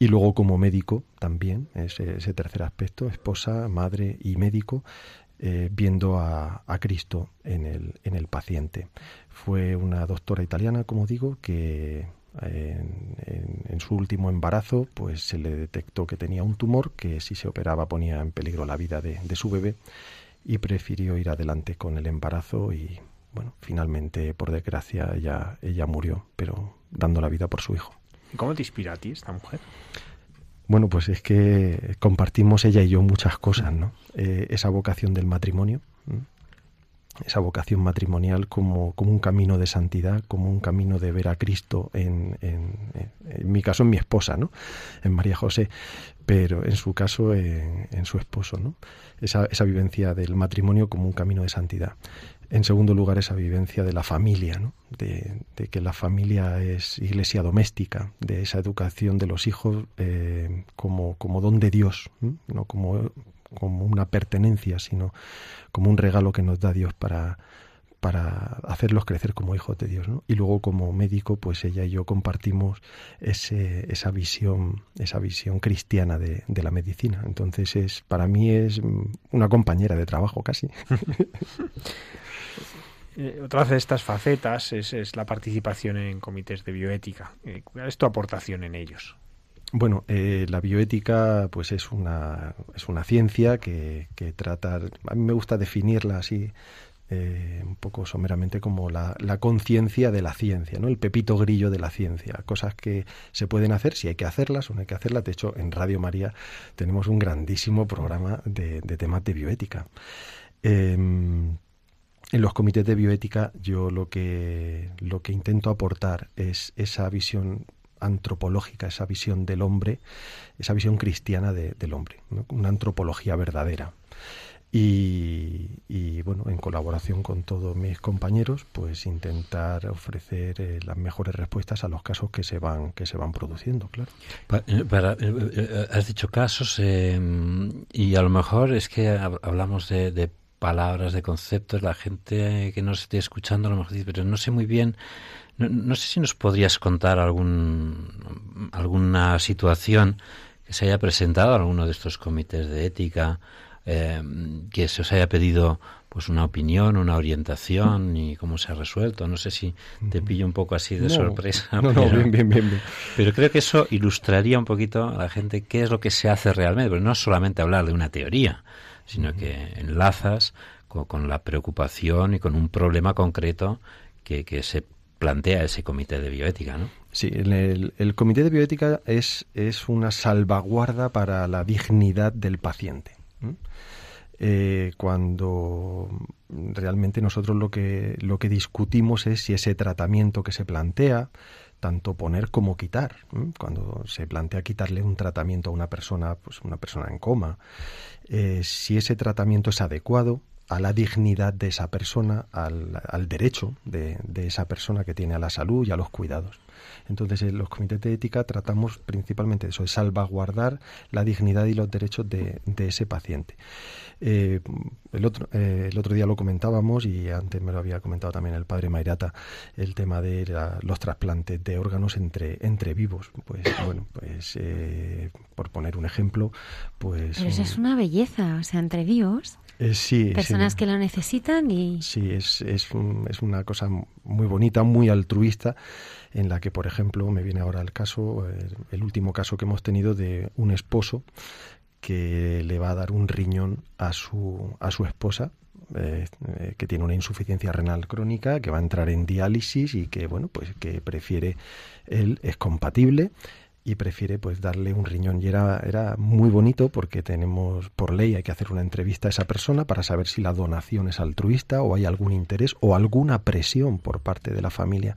Y luego como médico también, ese, ese tercer aspecto, esposa, madre y médico, eh, viendo a, a, Cristo en el, en el paciente. Fue una doctora italiana, como digo, que en, su último embarazo, pues se le detectó que tenía un tumor que si se operaba ponía en peligro la vida de, su bebé y prefirió ir adelante con el embarazo y bueno, finalmente por desgracia ella, ella murió, pero dando la vida por su hijo. ¿Cómo te inspira a ti esta mujer? Bueno, pues es que compartimos ella y yo muchas cosas, ¿no? Eh, esa vocación del matrimonio, esa vocación matrimonial como, como, un camino de santidad, como un camino de ver a Cristo en, en, en, mi caso en mi esposa, ¿no? En María José, pero en su caso en, su esposo, ¿no? Esa, esa vivencia del matrimonio como un camino de santidad. En segundo lugar, esa vivencia de la familia, ¿no? de, de, que la familia es iglesia doméstica, de esa educación de los hijos eh, como, como don de Dios, no como como una pertenencia, sino como un regalo que nos da Dios para, para hacerlos crecer como hijos de Dios. ¿no? Y luego como médico, pues ella y yo compartimos ese, esa visión, esa visión cristiana de, de, la medicina. Entonces es, para mí es una compañera de trabajo casi. Eh, otra de estas facetas es, es, la participación en comités de bioética. Eh, ¿Cuál es tu aportación en ellos? Bueno, eh, la bioética pues es una, es una ciencia que, que, trata, a mí me gusta definirla así eh, un poco someramente como la, la conciencia de la ciencia, ¿no? el pepito grillo de la ciencia, cosas que se pueden hacer si hay que hacerlas o no hay que hacerlas. De hecho, en Radio María tenemos un grandísimo programa de, de temas de bioética. Em, en los comités de bioética yo lo que, lo que intento aportar es esa visión antropológica, esa visión del hombre, esa visión cristiana del hombre, una antropología verdadera. Y, bueno, en colaboración con todos mis compañeros, pues intentar ofrecer eh, las mejores respuestas a los casos que se van que se van produciendo, claro. Eh, eh, has dicho casos y a lo mejor es que hablamos de, palabras, de conceptos, la gente que nos esté escuchando a lo mejor dice, pero no sé muy bien no, sé si nos podrías contar algún, alguna situación que se haya presentado en alguno de estos comités de ética, eh, que se os haya pedido pues una opinión, una orientación y cómo se ha resuelto. No sé si te pillo un poco así de sorpresa. No, pero, no, bien, bien, bien, Pero creo que eso ilustraría un poquito a la gente qué es lo que se hace realmente. Pero no es solamente hablar de una teoría, sino que enlazas con, la preocupación y con un problema concreto que, que se plantea ese comité de bioética, ¿no? Sí, el, comité de bioética es, es una salvaguarda para la dignidad del paciente. Eh, cuando realmente nosotros lo que, lo que discutimos es si ese tratamiento que se plantea, tanto poner como quitar. Cuando se plantea quitarle un tratamiento a una persona, pues una persona en coma, eh, si ese tratamiento es adecuado, a la dignidad de esa persona, al, al derecho de, de, esa persona que tiene a la salud y a los cuidados. Entonces, en los comités de ética tratamos principalmente de eso, de salvaguardar la dignidad y los derechos de, de ese paciente. Eh, el, otro, eh, el otro día lo comentábamos y antes me lo había comentado también el padre Mairata, el tema de los trasplantes de órganos entre, entre vivos. Pues bueno, pues eh, por poner un ejemplo, pues... Pero eso es una belleza, o sea, entre vivos. Eh, sí, personas que lo necesitan y... Sí, es, es, es, una cosa muy bonita, muy altruista, en la que, por ejemplo, me viene ahora el caso, el, último caso que hemos tenido de un esposo que le va a dar un riñón a su, a su esposa, eh, eh, que tiene una insuficiencia renal crónica, que va a entrar en diálisis y que, bueno, pues que prefiere, él es compatible y prefiere pues darle un riñón. Y era, era muy bonito porque tenemos, por ley, hay que hacer una entrevista a esa persona para saber si la donación es altruista o hay algún interés o alguna presión por parte de la familia.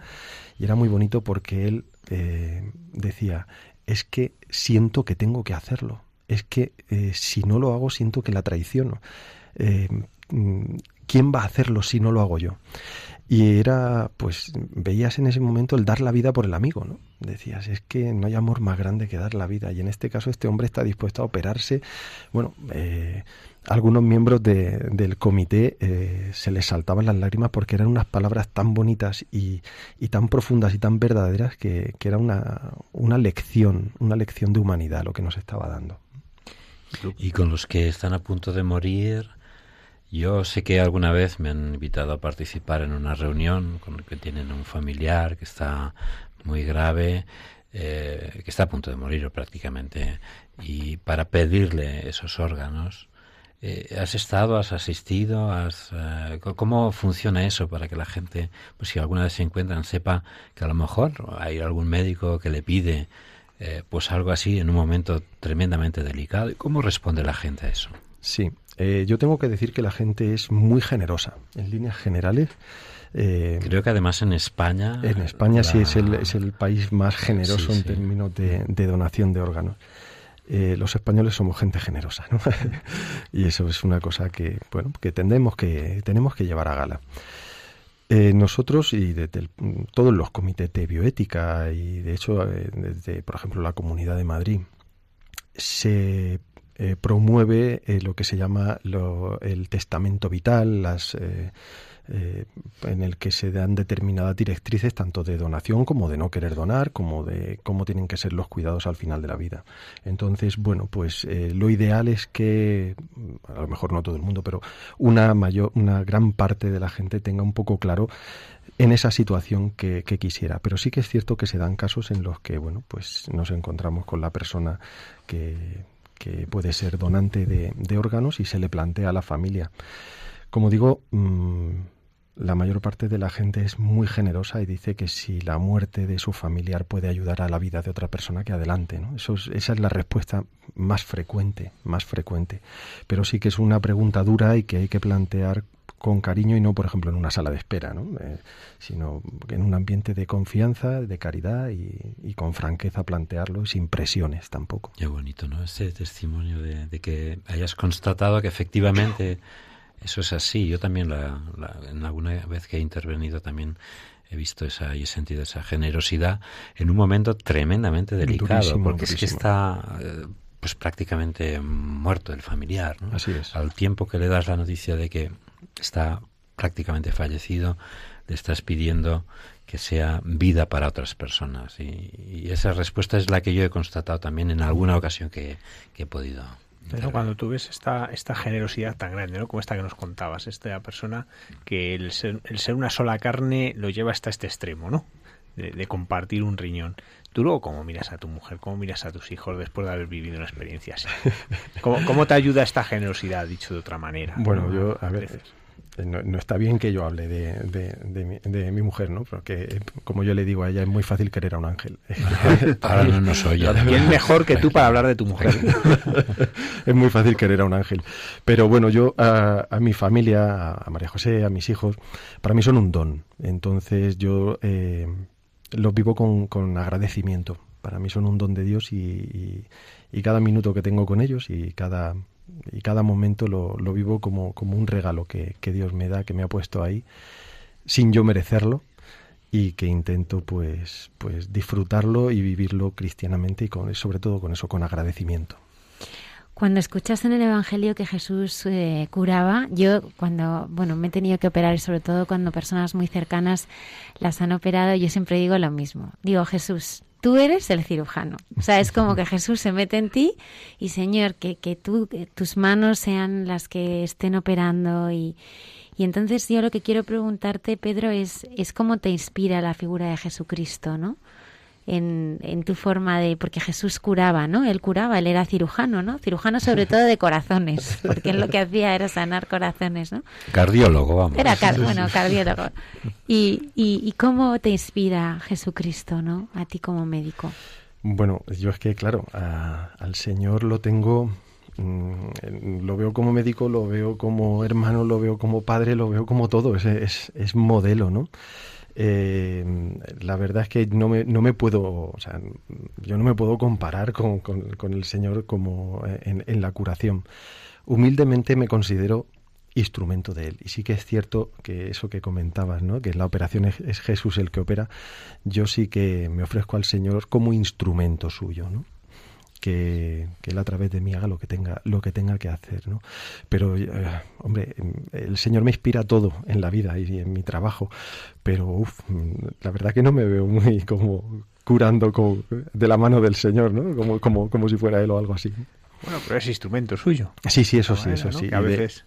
Y era muy bonito porque él eh, decía, es que siento que tengo que hacerlo. Es que eh, si no lo hago siento que la traiciono. Eh, mm, ¿Quién va a hacerlo si no lo hago yo? Y era, pues, veías en ese momento el dar la vida por el amigo, ¿no? Decías, es que no hay amor más grande que dar la vida. Y en este caso este hombre está dispuesto a operarse. Bueno, eh, algunos miembros de, del comité eh, se les saltaban las lágrimas porque eran unas palabras tan bonitas y, y tan profundas y tan verdaderas que, que era una, una lección, una lección de humanidad lo que nos estaba dando. Y con los que están a punto de morir, yo sé que alguna vez me han invitado a participar en una reunión con el que tienen un familiar que está muy grave, eh, que está a punto de morir prácticamente, y para pedirle esos órganos. Eh, ¿Has estado, has asistido? Has, eh, ¿Cómo funciona eso para que la gente, pues si alguna vez se encuentran, sepa que a lo mejor hay algún médico que le pide pues algo así en un momento tremendamente delicado? ¿Y cómo responde la gente a eso? Sí, eh, yo tengo que decir que la gente es muy generosa, en líneas generales. Eh, Creo que además en España... En España sí es el, es el país más generoso en términos de, donación de órganos. Eh, los españoles somos gente generosa, ¿no? y eso es una cosa que, bueno, que tendemos que, tenemos que llevar a gala. nosotros y desde todos los comités de bioética y de hecho desde, por ejemplo, la Comunidad de Madrid, se eh, promueve eh, lo que se llama el testamento vital, las, eh, en el que se dan determinadas directrices tanto de donación como de no querer donar, como de cómo tienen que ser los cuidados al final de la vida. Entonces, bueno, pues lo ideal es que, a lo mejor no todo el mundo, pero una mayor, una gran parte de la gente tenga un poco claro en esa situación que, que, quisiera. Pero sí que es cierto que se dan casos en los que, bueno, pues nos encontramos con la persona que que puede ser donante de, órganos y se le plantea a la familia. Como digo, mm, la mayor parte de la gente es muy generosa y dice que si la muerte de su familiar puede ayudar a la vida de otra persona, que adelante. ¿no? Eso esa es la respuesta más frecuente, más frecuente. Pero sí que es una pregunta dura y que hay que plantear con cariño y no, por ejemplo, en una sala de espera, ¿no? Eh, sino en un ambiente de confianza, de caridad y, con franqueza plantearlo y sin presiones tampoco. Qué bonito, ¿no? Ese testimonio de, que hayas constatado que efectivamente eso es así. Yo también, la, en alguna vez que he intervenido, también he visto esa y he sentido esa generosidad en un momento tremendamente delicado, porque es que está eh, pues prácticamente muerto el familiar, ¿no? Así es. Al tiempo que le das la noticia de que está prácticamente fallecido, le estás pidiendo que sea vida para otras personas. Y, esa respuesta es la que yo he constatado también en alguna ocasión que, he podido. Pero cuando tú ves esta, esta generosidad tan grande, ¿no? como esta que nos contabas, esta persona que el ser, el ser una sola carne lo lleva hasta este extremo, ¿no? De, compartir un riñón. ¿Tú luego cómo miras a tu mujer, cómo miras a tus hijos después de haber vivido una experiencia así? ¿Cómo, cómo te ayuda esta generosidad, dicho de otra manera? Bueno, yo, a ver, eh, no, está bien que yo hable de, de, mi, mujer, ¿no? Porque, eh, como yo le digo a ella, es muy fácil querer a un ángel. Ahora no, no soy yo. ¿Quién mejor que tú para hablar de tu mujer? es muy fácil querer a un ángel. Pero bueno, yo a, mi familia, a María José, a mis hijos, para mí son un don. Entonces yo eh, los vivo con, con, agradecimiento. Para mí son un don de Dios y, y cada minuto que tengo con ellos y cada y cada momento lo, lo vivo como, como, un regalo que, que, Dios me da, que me ha puesto ahí, sin yo merecerlo, y que intento pues, pues disfrutarlo y vivirlo cristianamente y con, sobre todo con eso, con agradecimiento. Cuando escuchas en el Evangelio que Jesús eh, curaba, yo cuando, bueno, me he tenido que operar y sobre todo cuando personas muy cercanas las han operado, yo siempre digo lo mismo. Digo, Jesús, tú eres el cirujano. O sea, es como que Jesús se mete en ti y Señor, que, que tú, tus manos sean las que estén operando y, y entonces yo lo que quiero preguntarte, Pedro, es, es cómo te inspira la figura de Jesucristo, ¿no? En, en, tu forma de, porque Jesús curaba, ¿no? Él curaba, él era cirujano, ¿no? Cirujano sobre todo de corazones, porque él lo que hacía era sanar corazones, ¿no? Cardiólogo, vamos. Era, bueno, cardiólogo. Y, y, cómo te inspira Jesucristo, ¿no? A ti como médico. Bueno, yo es que, claro, al Señor lo tengo mm, lo veo como médico, lo veo como hermano, lo veo como padre, lo veo como todo, es, es, es modelo, ¿no? Eh, la verdad es que no me, no me puedo, o sea, yo no me puedo comparar con, con, el Señor como en, en, la curación. Humildemente me considero instrumento de Él. Y sí que es cierto que eso que comentabas, ¿no? que la operación es, es Jesús el que opera, yo sí que me ofrezco al Señor como instrumento suyo. ¿no? Que, él a través de mí haga lo que tenga lo que tenga que hacer no pero eh, hombre el señor me inspira todo en la vida y en mi trabajo pero uf, la verdad que no me veo muy como curando de la mano del señor no como como como si fuera él o algo así bueno, pero es instrumento suyo. Sí, sí, eso sí, eso sí.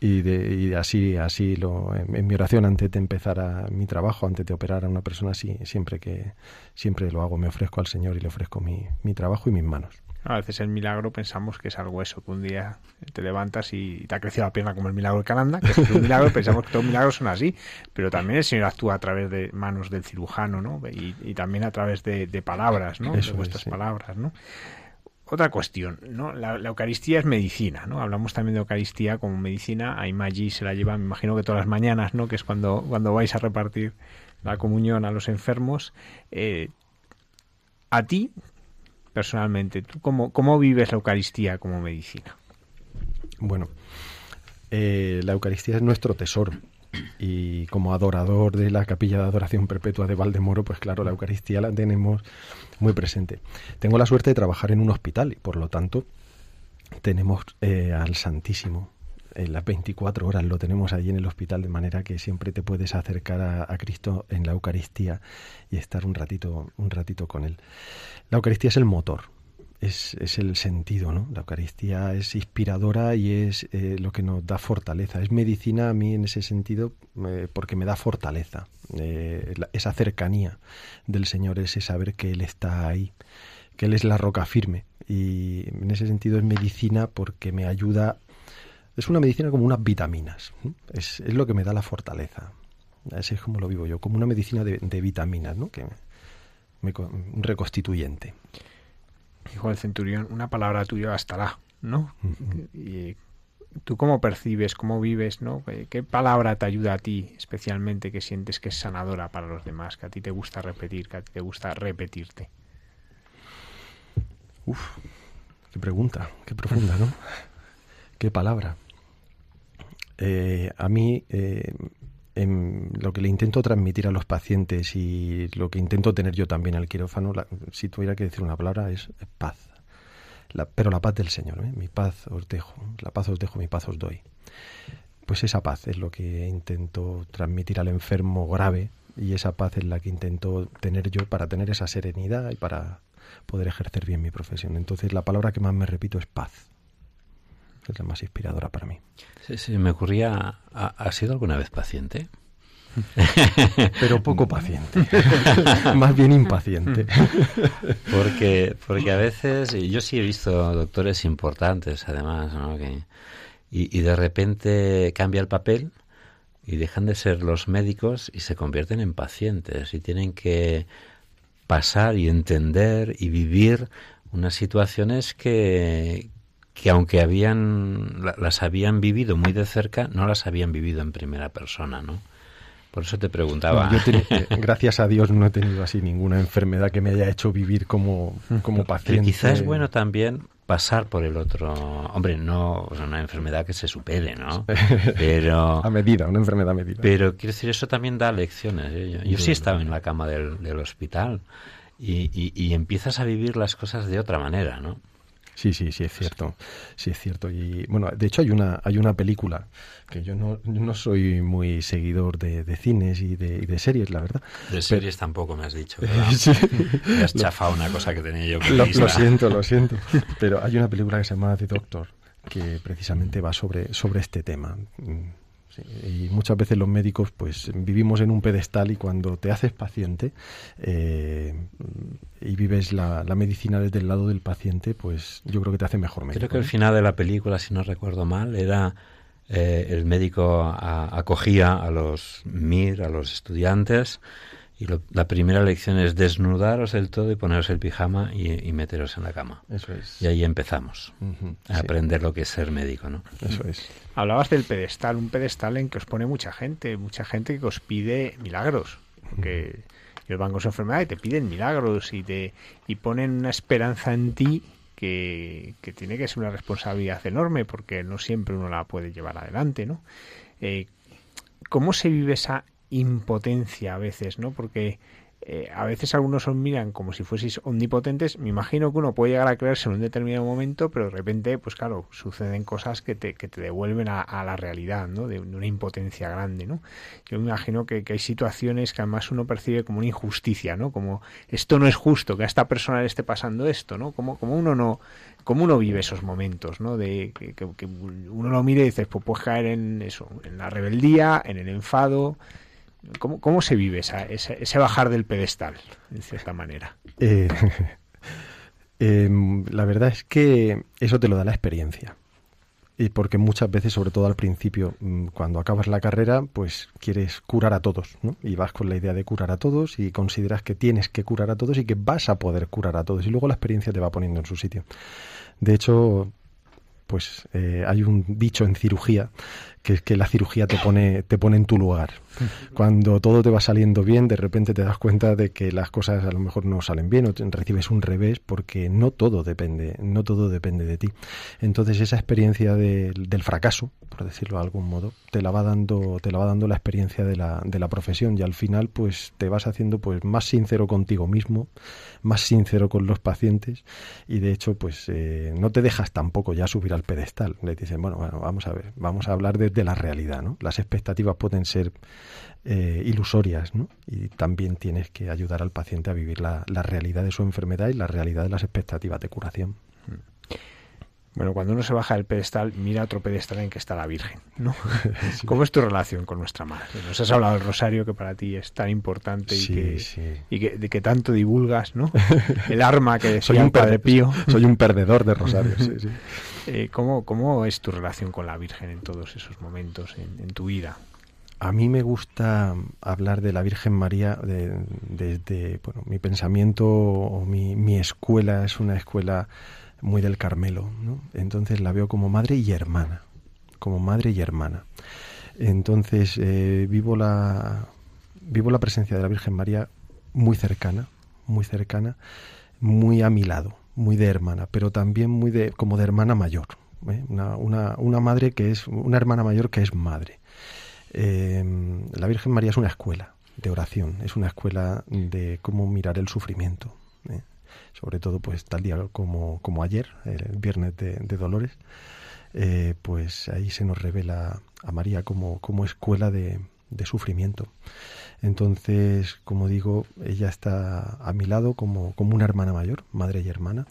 Y, de, y, así, así lo, en, mi oración antes de empezar a, mi trabajo, antes de operar a una persona así, siempre que siempre lo hago, me ofrezco al Señor y le ofrezco mi, mi trabajo y mis manos. A veces el milagro pensamos que es algo eso, que un día te levantas y te ha crecido la pierna como el milagro de Cananda, que es un milagro, pensamos que todos los milagros son así, pero también el Señor actúa a través de manos del cirujano, ¿no? Y, también a través de, palabras, ¿no? de vuestras palabras, ¿no? Otra cuestión, ¿no? La, Eucaristía es medicina, ¿no? Hablamos también de Eucaristía como medicina. A Imagi se la lleva, me imagino que todas las mañanas, ¿no? Que es cuando, cuando vais a repartir la comunión a los enfermos. Eh, a ti, personalmente? ¿Tú cómo, cómo vives la Eucaristía como medicina? Bueno, eh, la Eucaristía es nuestro tesoro. Y como adorador de la capilla de adoración perpetua de Valdemoro, pues claro, la Eucaristía la tenemos muy presente. Tengo la suerte de trabajar en un hospital y por lo tanto tenemos eh, al Santísimo en las 24 horas lo tenemos allí en el hospital, de manera que siempre te puedes acercar a, Cristo en la Eucaristía y estar un ratito, un ratito con Él. La Eucaristía es el motor, es, es, el sentido, ¿no? La Eucaristía es inspiradora y es eh, lo que nos da fortaleza. Es medicina a mí en ese sentido eh, porque me da fortaleza. Eh, esa cercanía del Señor, ese saber que Él está ahí, que Él es la roca firme. Y en ese sentido es medicina porque me ayuda es una medicina como unas vitaminas. Es, es, lo que me da la fortaleza. Así es como lo vivo yo, como una medicina de, vitaminas, ¿no? Que me, un reconstituyente. Hijo del centurión, una palabra tuya bastará, ¿no? y, ¿Tú cómo percibes, cómo vives, no? ¿Qué palabra te ayuda a ti especialmente que sientes que es sanadora para los demás, que a ti te gusta repetir, que a ti te gusta repetirte? Uf, qué pregunta, qué profunda, ¿no? qué palabra. Eh, a mí eh, lo que le intento transmitir a los pacientes y lo que intento tener yo también al quirófano, si tuviera que decir una palabra, es paz. pero la paz del Señor, ¿eh? mi paz os dejo, la paz os dejo, mi paz os doy. Pues esa paz es lo que intento transmitir al enfermo grave y esa paz es la que intento tener yo para tener esa serenidad y para poder ejercer bien mi profesión. Entonces la palabra que más me repito es paz. Es la más inspiradora para mí. Sí, sí, me ocurría, ¿has sido alguna vez paciente? Pero poco paciente, más bien impaciente. porque, porque a veces, yo sí he visto doctores importantes además, ¿no? Que, y, y de repente cambia el papel y dejan de ser los médicos y se convierten en pacientes y tienen que pasar y entender y vivir unas situaciones que, que aunque habían las habían vivido muy de cerca, no las habían vivido en primera persona, ¿no? Por eso te preguntaba. Eh, gracias a Dios no he tenido así ninguna enfermedad que me haya hecho vivir como, como paciente. quizás es bueno también pasar por el otro. Hombre, no una enfermedad que se supere, ¿no? Pero. a medida, una enfermedad a medida. Pero quiero decir, eso también da lecciones. ¿eh? Yo, sí he estado en la cama del, del hospital y, y empiezas a vivir las cosas de otra manera, ¿no? Sí, sí, sí es cierto, sí es cierto. Y bueno, de hecho hay una hay una película que yo no, no soy muy seguidor de, cines y de, series, la verdad. De series tampoco me has dicho. Me has chafado una cosa que tenía yo. lo, lo, siento, lo siento. Pero hay una película que se llama The Doctor que precisamente va sobre sobre este tema y muchas veces los médicos pues vivimos en un pedestal y cuando te haces paciente eh, y vives la, medicina desde el lado del paciente, pues yo creo que te hace mejor médico. Creo que el final de la película, si no recuerdo mal, era eh, el médico acogía a los MIR, a los estudiantes, y la primera lección es desnudaros el todo y poneros el pijama y, meteros en la cama. Eso es. Y ahí empezamos a aprender lo que es ser médico, ¿no? Eso es. Hablabas del pedestal, un pedestal en que os pone mucha gente, mucha gente que os pide milagros. Que los bancos de enfermedad y te piden milagros y te y ponen una esperanza en ti que, que, tiene que ser una responsabilidad enorme porque no siempre uno la puede llevar adelante, ¿no? Eh, ¿Cómo se vive esa impotencia a veces, ¿no? Porque eh, a veces algunos os miran como si fueseis omnipotentes. Me imagino que uno puede llegar a creerse en un determinado momento, pero de repente, pues claro, suceden cosas que te, que te devuelven a, la realidad, ¿no? De, una impotencia grande, ¿no? Yo me imagino que, hay situaciones que además uno percibe como una injusticia, ¿no? Como esto no es justo, que a esta persona le esté pasando esto, ¿no? Como, como uno no cómo uno vive esos momentos, ¿no? De que, que, uno lo mire y dices, pues puedes caer en eso, en la rebeldía, en el enfado, ¿Cómo, cómo se vive esa, ese, bajar del pedestal, de cierta manera? Eh, em, la verdad es que eso te lo da la experiencia. Y porque muchas veces, sobre todo al principio, mm, cuando acabas la carrera, pues quieres curar a todos, ¿no? Y vas con la idea de curar a todos y consideras que tienes que curar a todos y que vas a poder curar a todos. Y luego la experiencia te va poniendo en su sitio. De hecho, pues eh, hay un dicho en cirugía que es que la cirugía te pone, te pone en tu lugar. Cuando todo te va saliendo bien, de repente te das cuenta de que las cosas a lo mejor no salen bien o recibes un revés porque no todo depende, no todo depende de ti. Entonces esa experiencia del fracaso, por decirlo de algún modo, te la va dando, te la va dando la experiencia de la, de la profesión y al final pues te vas haciendo pues más sincero contigo mismo, más sincero con los pacientes y de hecho pues eh, no te dejas tampoco ya subir al pedestal. Le dicen, bueno, bueno, vamos a ver, vamos a hablar de de la realidad. ¿no? Las expectativas pueden ser eh, ilusorias ¿no? y también tienes que ayudar al paciente a vivir la, realidad de su enfermedad y la realidad de las expectativas de curación. Bueno, cuando uno se baja del pedestal, mira otro pedestal en que está la Virgen, ¿no? ¿Cómo es tu relación con nuestra madre? Nos has hablado del rosario que para ti es tan importante y, que, y que, de que tanto divulgas, ¿no? El arma que soy un Padre Pío. Soy un perdedor de rosarios, sí, eh, ¿cómo, ¿Cómo es tu relación con la Virgen en todos esos momentos en, tu vida? A mí me gusta hablar de la Virgen María desde bueno, mi pensamiento o mi, mi escuela es una escuela muy del Carmelo, ¿no? Entonces la veo como madre y hermana. como madre y hermana. Entonces eh, vivo la vivo la presencia de la Virgen María muy cercana, muy cercana, muy a mi lado, muy de hermana, pero también muy de como de hermana mayor, ¿eh? una, una, una, madre que es una hermana mayor que es madre. Eh, la Virgen María es una escuela de oración, es una escuela de cómo mirar el sufrimiento, ¿eh? sobre todo pues tal día como, como ayer, el viernes de, Dolores, pues ahí se nos revela a María como, como escuela de, de sufrimiento. Entonces, como digo, ella está a mi lado como, como una hermana mayor, madre y hermana,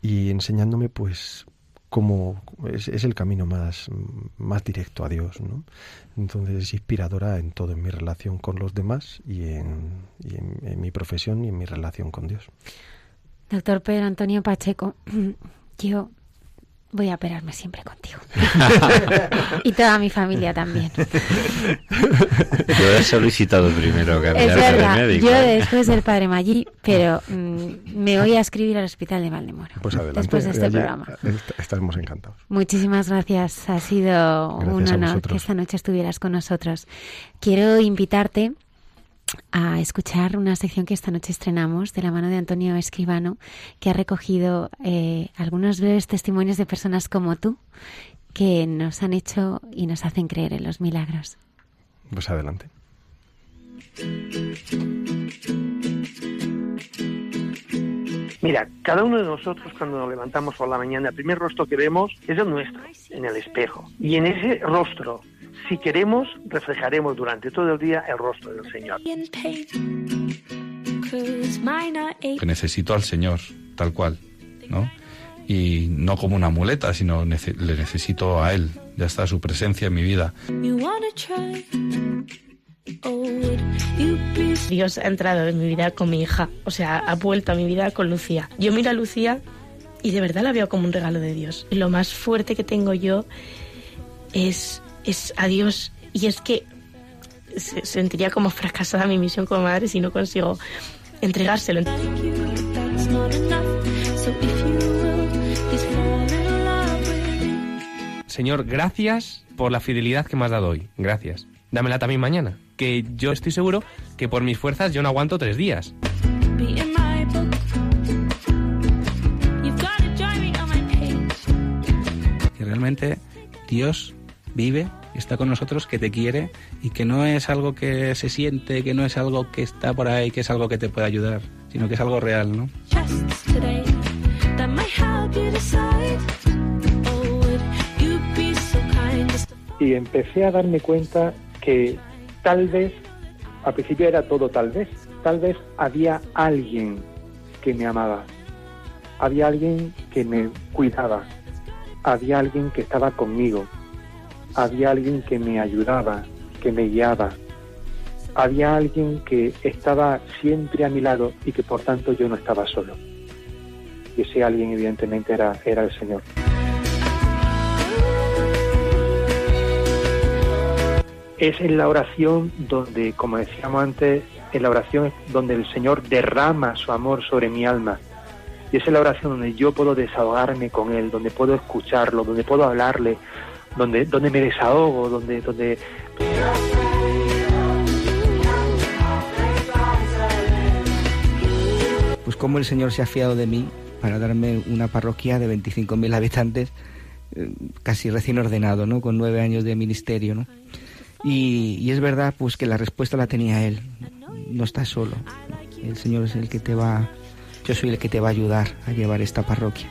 y enseñándome pues cómo es, el camino más, más directo a Dios. ¿no? Entonces es inspiradora en todo, en mi relación con los demás y, en, y en mi profesión y en mi relación con Dios. Doctor Pedro Antonio Pacheco, yo voy a operarme siempre contigo. y toda mi familia también. Yo he solicitado primero cambiar es verdad, médico. Yo ¿eh? después del padre Maggi, pero mm, me voy a escribir al hospital de Valdemoro. Pues adelante. Después de este programa. Estaremos encantados. Muchísimas gracias. Ha sido un honor que esta noche estuvieras con nosotros. Quiero invitarte a escuchar una sección que esta noche estrenamos de la mano de Antonio Escribano, que ha recogido eh, algunos breves testimonios de personas como tú que nos han hecho y nos hacen creer en los milagros. Pues adelante. Mira, cada uno de nosotros cuando nos levantamos por la mañana, el primer rostro que vemos es el nuestro, en el espejo. Y en ese rostro si queremos, reflejaremos durante todo el día el rostro del Señor. Que necesito al Señor, tal cual, ¿no? Y no como una muleta, sino le necesito a Él. Ya está su presencia en mi vida. Dios ha entrado en mi vida con mi hija, o sea, ha vuelto a mi vida con Lucía. Yo miro a Lucía y de verdad la veo como un regalo de Dios. Lo más fuerte que tengo yo es es a Dios y es que sentiría como fracasada mi misión como madre si no consigo entregárselo. Señor, gracias por la fidelidad que me has dado hoy. Gracias. Dámela también mañana. Que yo estoy seguro que por mis fuerzas yo no aguanto tres días. Y realmente Dios vive, está con nosotros, que te quiere y que no es algo que se siente, que no es algo que está por ahí, que es algo que te puede ayudar, sino que es algo real, ¿no? Y empecé a darme cuenta que tal vez, al principio era todo tal vez, tal vez había alguien que me amaba, había alguien que me cuidaba, había alguien que estaba conmigo, había alguien que me ayudaba, que me guiaba, había alguien que estaba siempre a mi lado y que por tanto yo no estaba solo. Y ese alguien evidentemente era, el Señor. Es en la oración donde, como decíamos antes, en la oración donde el Señor derrama su amor sobre mi alma. Y es en la oración donde yo puedo desahogarme con Él, donde puedo escucharlo, donde puedo hablarle, donde, donde me desahogo, donde, donde... Pues como el Señor se ha fiado de mí para darme una parroquia de 25.000 habitantes, eh, casi recién ordenado, ¿no? Con nueve años de ministerio, ¿no? Y, y, es verdad, pues que la respuesta la tenía Él. No estás solo. El Señor es el que te va, yo soy el que te va a ayudar a llevar esta parroquia.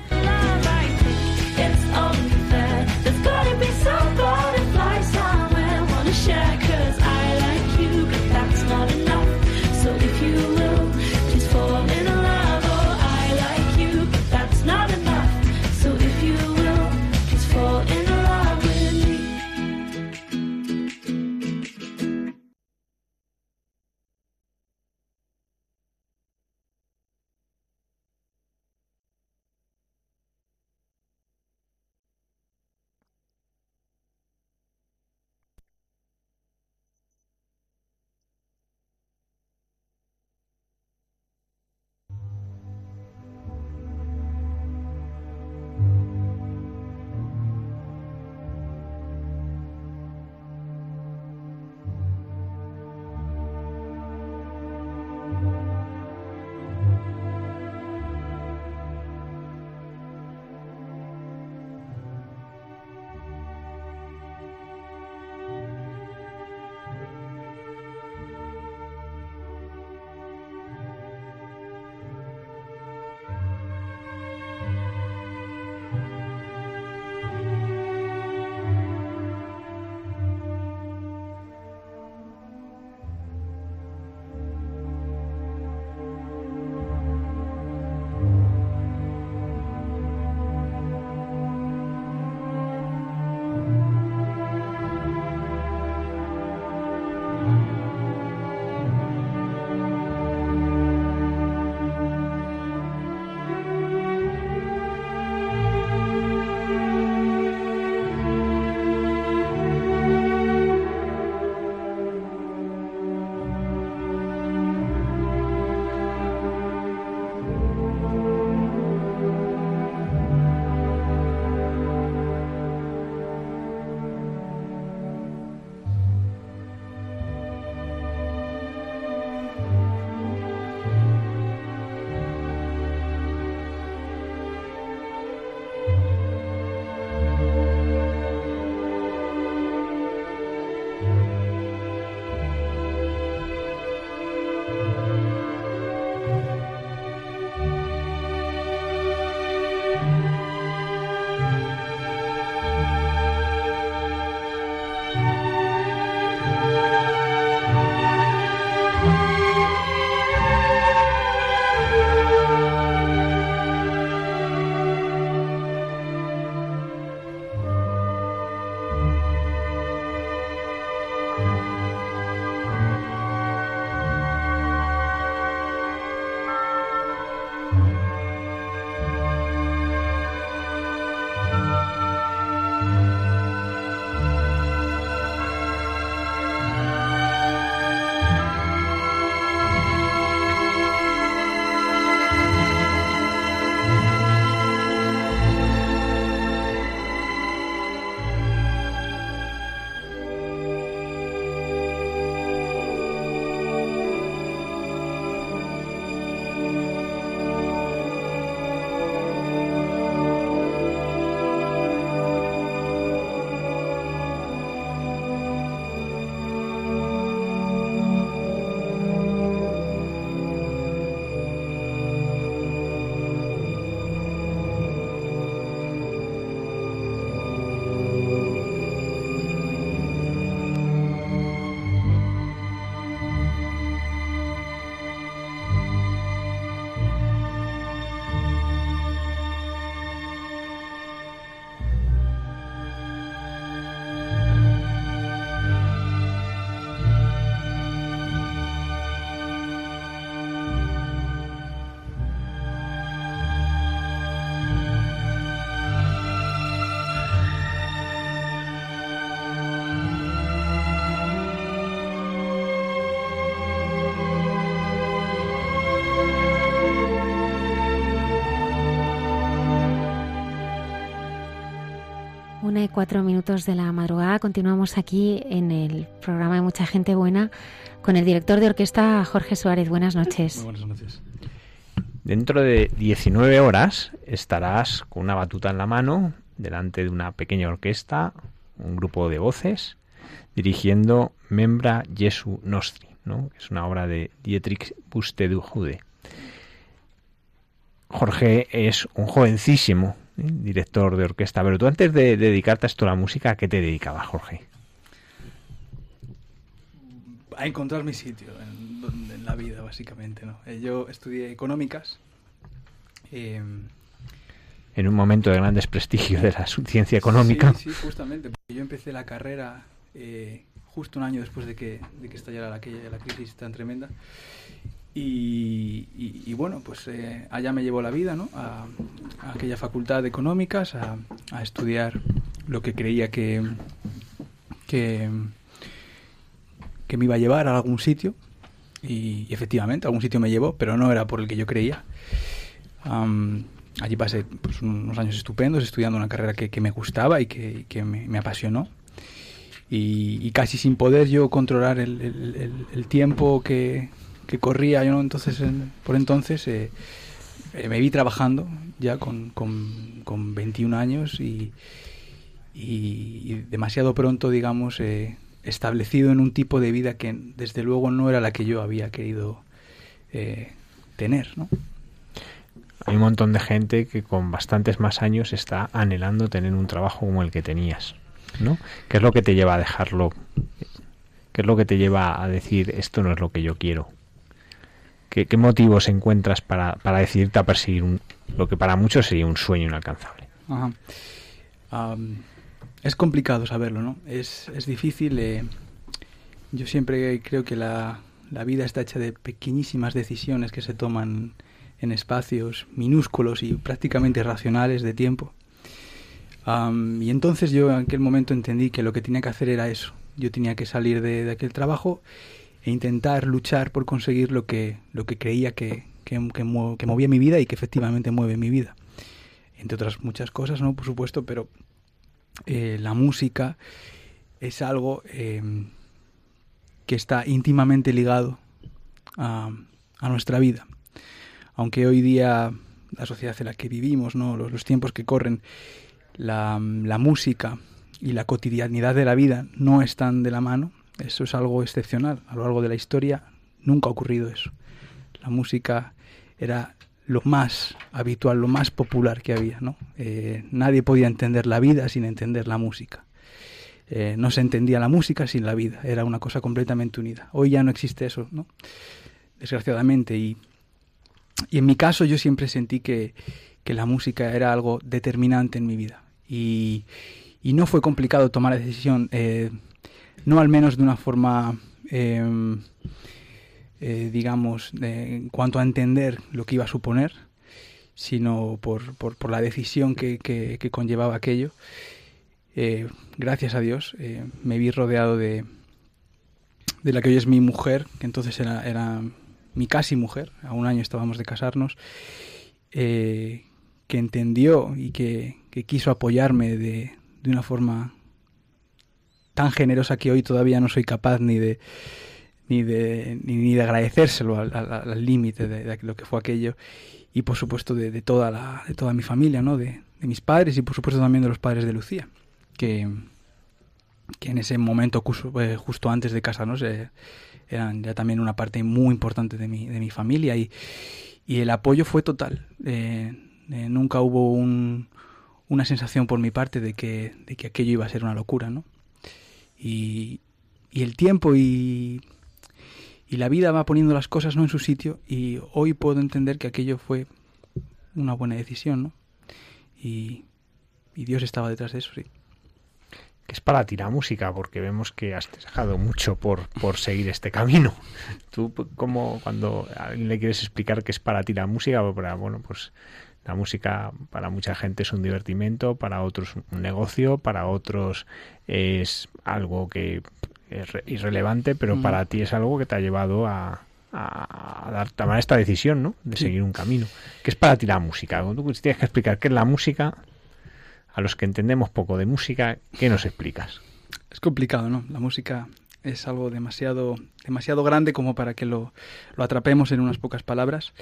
Una y cuatro minutos de la madrugada. Continuamos aquí en el programa de Mucha Gente Buena con el director de orquesta Jorge Suárez. Buenas noches. buenas noches. Dentro de 19 horas estarás con una batuta en la mano delante de una pequeña orquesta, un grupo de voces, dirigiendo Membra Jesu Nostri, ¿no? que es una obra de Dietrich Buxtehude. Jorge es un jovencísimo ¿eh? director de orquesta, pero tú antes de dedicarte a esto a la música, ¿a qué te dedicabas, Jorge? A encontrar mi sitio en, la vida, básicamente. ¿no? Eh, yo estudié económicas. Eh, en un momento de gran desprestigio de la ciencia económica. Sí, sí justamente. Yo empecé la carrera justo un año después de que, de que estallara la, la crisis tan tremenda. Y, bueno, pues eh, allá me llevó la vida, ¿no? A, aquella facultad de económicas, a, estudiar lo que creía que, que, me iba a llevar a algún sitio. Y, efectivamente, a algún sitio me llevó, pero no era por el que yo creía. allí pasé pues, unos años estupendos estudiando una carrera que, me gustaba y que, me, apasionó. Y, casi sin poder yo controlar el tiempo que, que corría yo, ¿no? Entonces, por entonces eh, eh, me vi trabajando ya con, con, con 21 años y, y, demasiado pronto, digamos, eh, establecido en un tipo de vida que desde luego no era la que yo había querido tener, ¿no? Hay un montón de gente que con bastantes más años está anhelando tener un trabajo como el que tenías, ¿no? ¿Qué es lo que te lleva a dejarlo? ¿Qué es lo que te lleva a decir esto no es lo que yo quiero? ¿Qué, motivos encuentras para, para decidirte a perseguir lo que para muchos sería un sueño inalcanzable? es complicado saberlo, ¿no? Es, difícil. Eh, yo siempre creo que la, vida está hecha de pequeñísimas decisiones que se toman en espacios minúsculos y prácticamente racionales de tiempo. y entonces yo en aquel momento entendí que lo que tenía que hacer era eso. Yo tenía que salir de, de aquel trabajo e intentar luchar por conseguir lo que, lo que creía que, que, movía mi vida y que efectivamente mueve mi vida. Entre otras muchas cosas, ¿no? Por supuesto, pero eh, la música es algo eh, que está íntimamente ligado a, nuestra vida. Aunque hoy día la sociedad en la que vivimos, ¿no? los, los tiempos que corren, la, la música y la cotidianidad de la vida no están de la mano, eso es algo excepcional. A lo largo de la historia nunca ha ocurrido eso. La música era lo más habitual, lo más popular que había. ¿no? Eh, nadie podía entender la vida sin entender la música. Eh, no se entendía la música sin la vida. Era una cosa completamente unida. Hoy ya no existe eso, ¿no? desgraciadamente. Y, y en mi caso yo siempre sentí que, que la música era algo determinante en mi vida. Y, y no fue complicado tomar la decisión. Eh, no al menos de una forma, em, eh, digamos, en cuanto a entender lo que iba a suponer, sino por, por, la decisión que, que, conllevaba aquello. Eh, gracias a Dios eh, me vi rodeado de, de la que hoy es mi mujer, que entonces era, era mi casi mujer, a un año estábamos de casarnos, que entendió y que, que quiso apoyarme de, de una forma tan generosa que hoy todavía no soy capaz ni de ni de, ni, de agradecérselo al límite de, lo que fue aquello y por supuesto de, toda la, de toda mi familia, ¿no? De, mis padres y por supuesto también de los padres de Lucía, que, que en ese momento eh, justo antes de casarnos eh, eran ya también una parte muy importante de mi, de mi familia y, y el apoyo fue total. Eh, nunca hubo un, una sensación por mi parte de que, de que aquello iba a ser una locura, ¿no? Y, el tiempo y, y la vida va poniendo las cosas no en su sitio y hoy puedo entender que aquello fue una buena decisión, ¿no? Y, y Dios estaba detrás de eso, sí. Que es para ti la música, porque vemos que has dejado mucho por, por seguir este camino. Tú, como cuando a alguien le quieres explicar que es para ti la música, para, bueno, pues la música para mucha gente es un divertimento, para otros un negocio, para otros es algo que es irrelevante, pero mm. para ti es algo que te ha llevado a, dar, tomar esta decisión, ¿no? De seguir un camino. ¿Qué es para ti la música? Cuando tú tienes que explicar qué es la música, a los que entendemos poco de música, ¿qué nos explicas? Es complicado, ¿no? La música es algo demasiado, demasiado grande como para que lo, lo atrapemos en unas pocas palabras.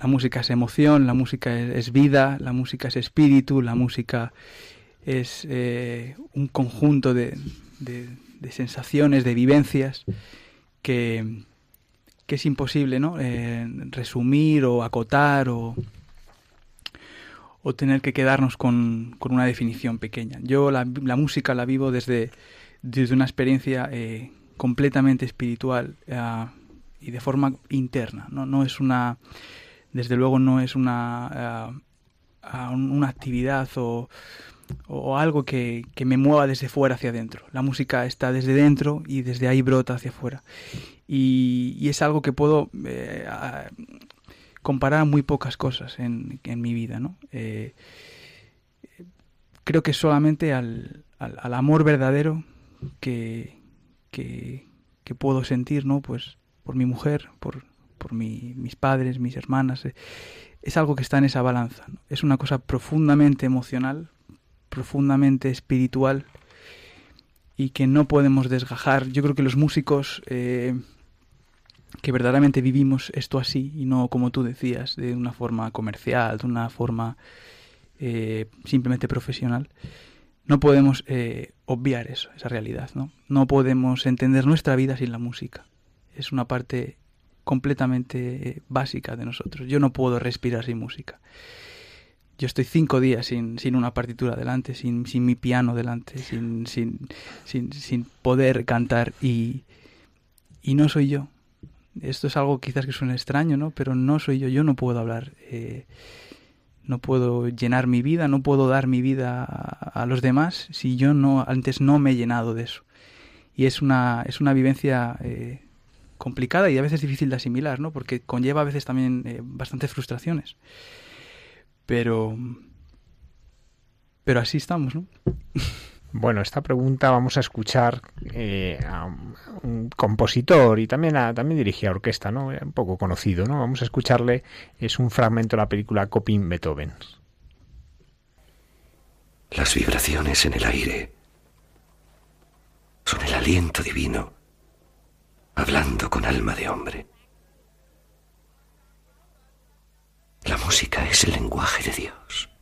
La música es emoción, la música es, vida, la música es espíritu, la música es eh, un conjunto de, de, sensaciones, de vivencias que, que es imposible ¿no? Eh, resumir o acotar o, o tener que quedarnos con, con una definición pequeña. Yo la, la, música la vivo desde, desde una experiencia eh, completamente espiritual y de forma interna. ¿no? no es una desde luego no es una, uh, una actividad o, o algo que, que, me mueva desde fuera hacia adentro. La música está desde dentro y desde ahí brota hacia afuera. Y, es algo que puedo eh, comparar muy pocas cosas en, en mi vida. ¿no? Eh, creo que solamente al, al amor verdadero que, que, puedo sentir ¿no? pues, por mi mujer, por, por mi, mis padres, mis hermanas. Eh, es algo que está en esa balanza. Es una cosa profundamente emocional, profundamente espiritual y que no podemos desgajar. Yo creo que los músicos eh, que verdaderamente vivimos esto así y no como tú decías, de una forma comercial, de una forma eh, simplemente profesional, no podemos eh, obviar eso, esa realidad. ¿no? no podemos entender nuestra vida sin la música. Es una parte completamente eh, básica de nosotros. Yo no puedo respirar sin música. Yo estoy cinco días sin, sin una partitura delante, sin, sin mi piano delante, sin, sin, sin, sin poder cantar y, y no soy yo. Esto es algo quizás que suene extraño, ¿no? Pero no soy yo, yo no puedo hablar. Eh, no puedo llenar mi vida, no puedo dar mi vida a, los demás si yo no antes no me he llenado de eso. Y es una, es una vivencia eh, complicada y a veces difícil de asimilar, ¿no? Porque conlleva a veces también eh, bastantes frustraciones. Pero pero así estamos, ¿no? Bueno, esta pregunta vamos a escuchar eh, a un compositor y también a, también dirigía orquesta, ¿no? Un poco conocido, ¿no? Vamos a escucharle, es un fragmento de la película Coping Beethoven. Las vibraciones en el aire son el aliento divino hablando con alma de hombre. La música es el lenguaje de Dios.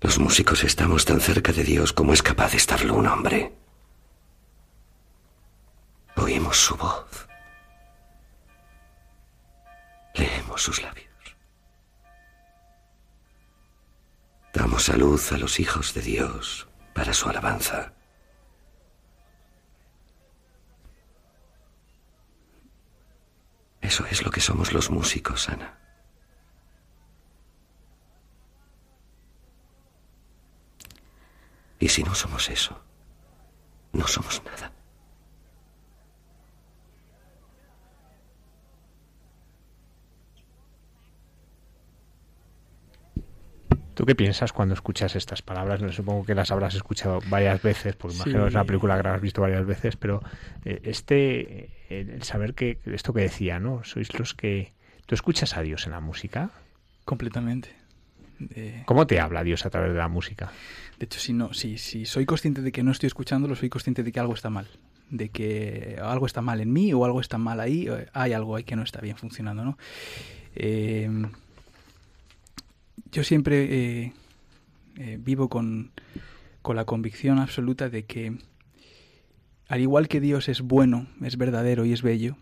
Los músicos estamos tan cerca de Dios como es capaz de estarlo un hombre. Oímos su voz. Leemos sus labios. Damos salud a los hijos de Dios para su alabanza. Eso es lo que somos los músicos, Ana. Y si no somos eso, no somos nada. ¿Tú qué piensas cuando escuchas estas palabras? No, supongo que las habrás escuchado varias veces, porque sí. imagino que es una película que habrás visto varias veces, pero eh, este, el saber que esto que decía, ¿no? Sois los que... ¿Tú escuchas a Dios en la música? Completamente. ¿Cómo te habla Dios a través de la música? De hecho, si, no, si, si soy consciente de que no estoy escuchándolo, soy consciente de que algo está mal. De que algo está mal en mí o algo está mal ahí, hay algo ahí que no está bien funcionando, ¿no? Eh, yo siempre eh, eh, vivo con, con, la convicción absoluta de que, al igual que Dios es bueno, es verdadero y es bello,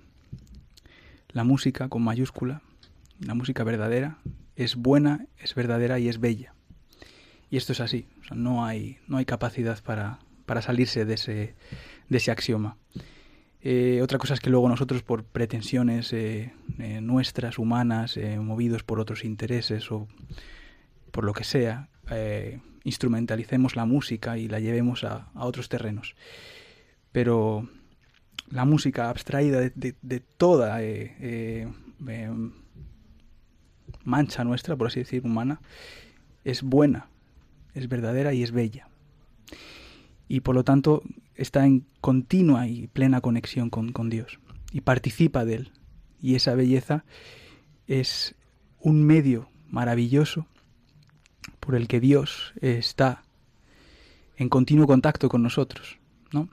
la música con mayúscula, la música verdadera, es buena, es verdadera y es bella. Y esto es así, no, hay, no hay capacidad para, para salirse de ese, de ese axioma. Eh, otra cosa es que luego nosotros por pretensiones eh, eh, nuestras, humanas, movidos por otros intereses o por lo que sea, instrumentalicemos la música y la llevemos a, a otros terrenos. Pero la música abstraída de, de toda mancha nuestra, por así decir, humana, es buena, es verdadera y es bella. Y por lo tanto está en continua y plena conexión con, con Dios y participa de Él. Y esa belleza es un medio maravilloso por el que Dios está en continuo contacto con nosotros, ¿no?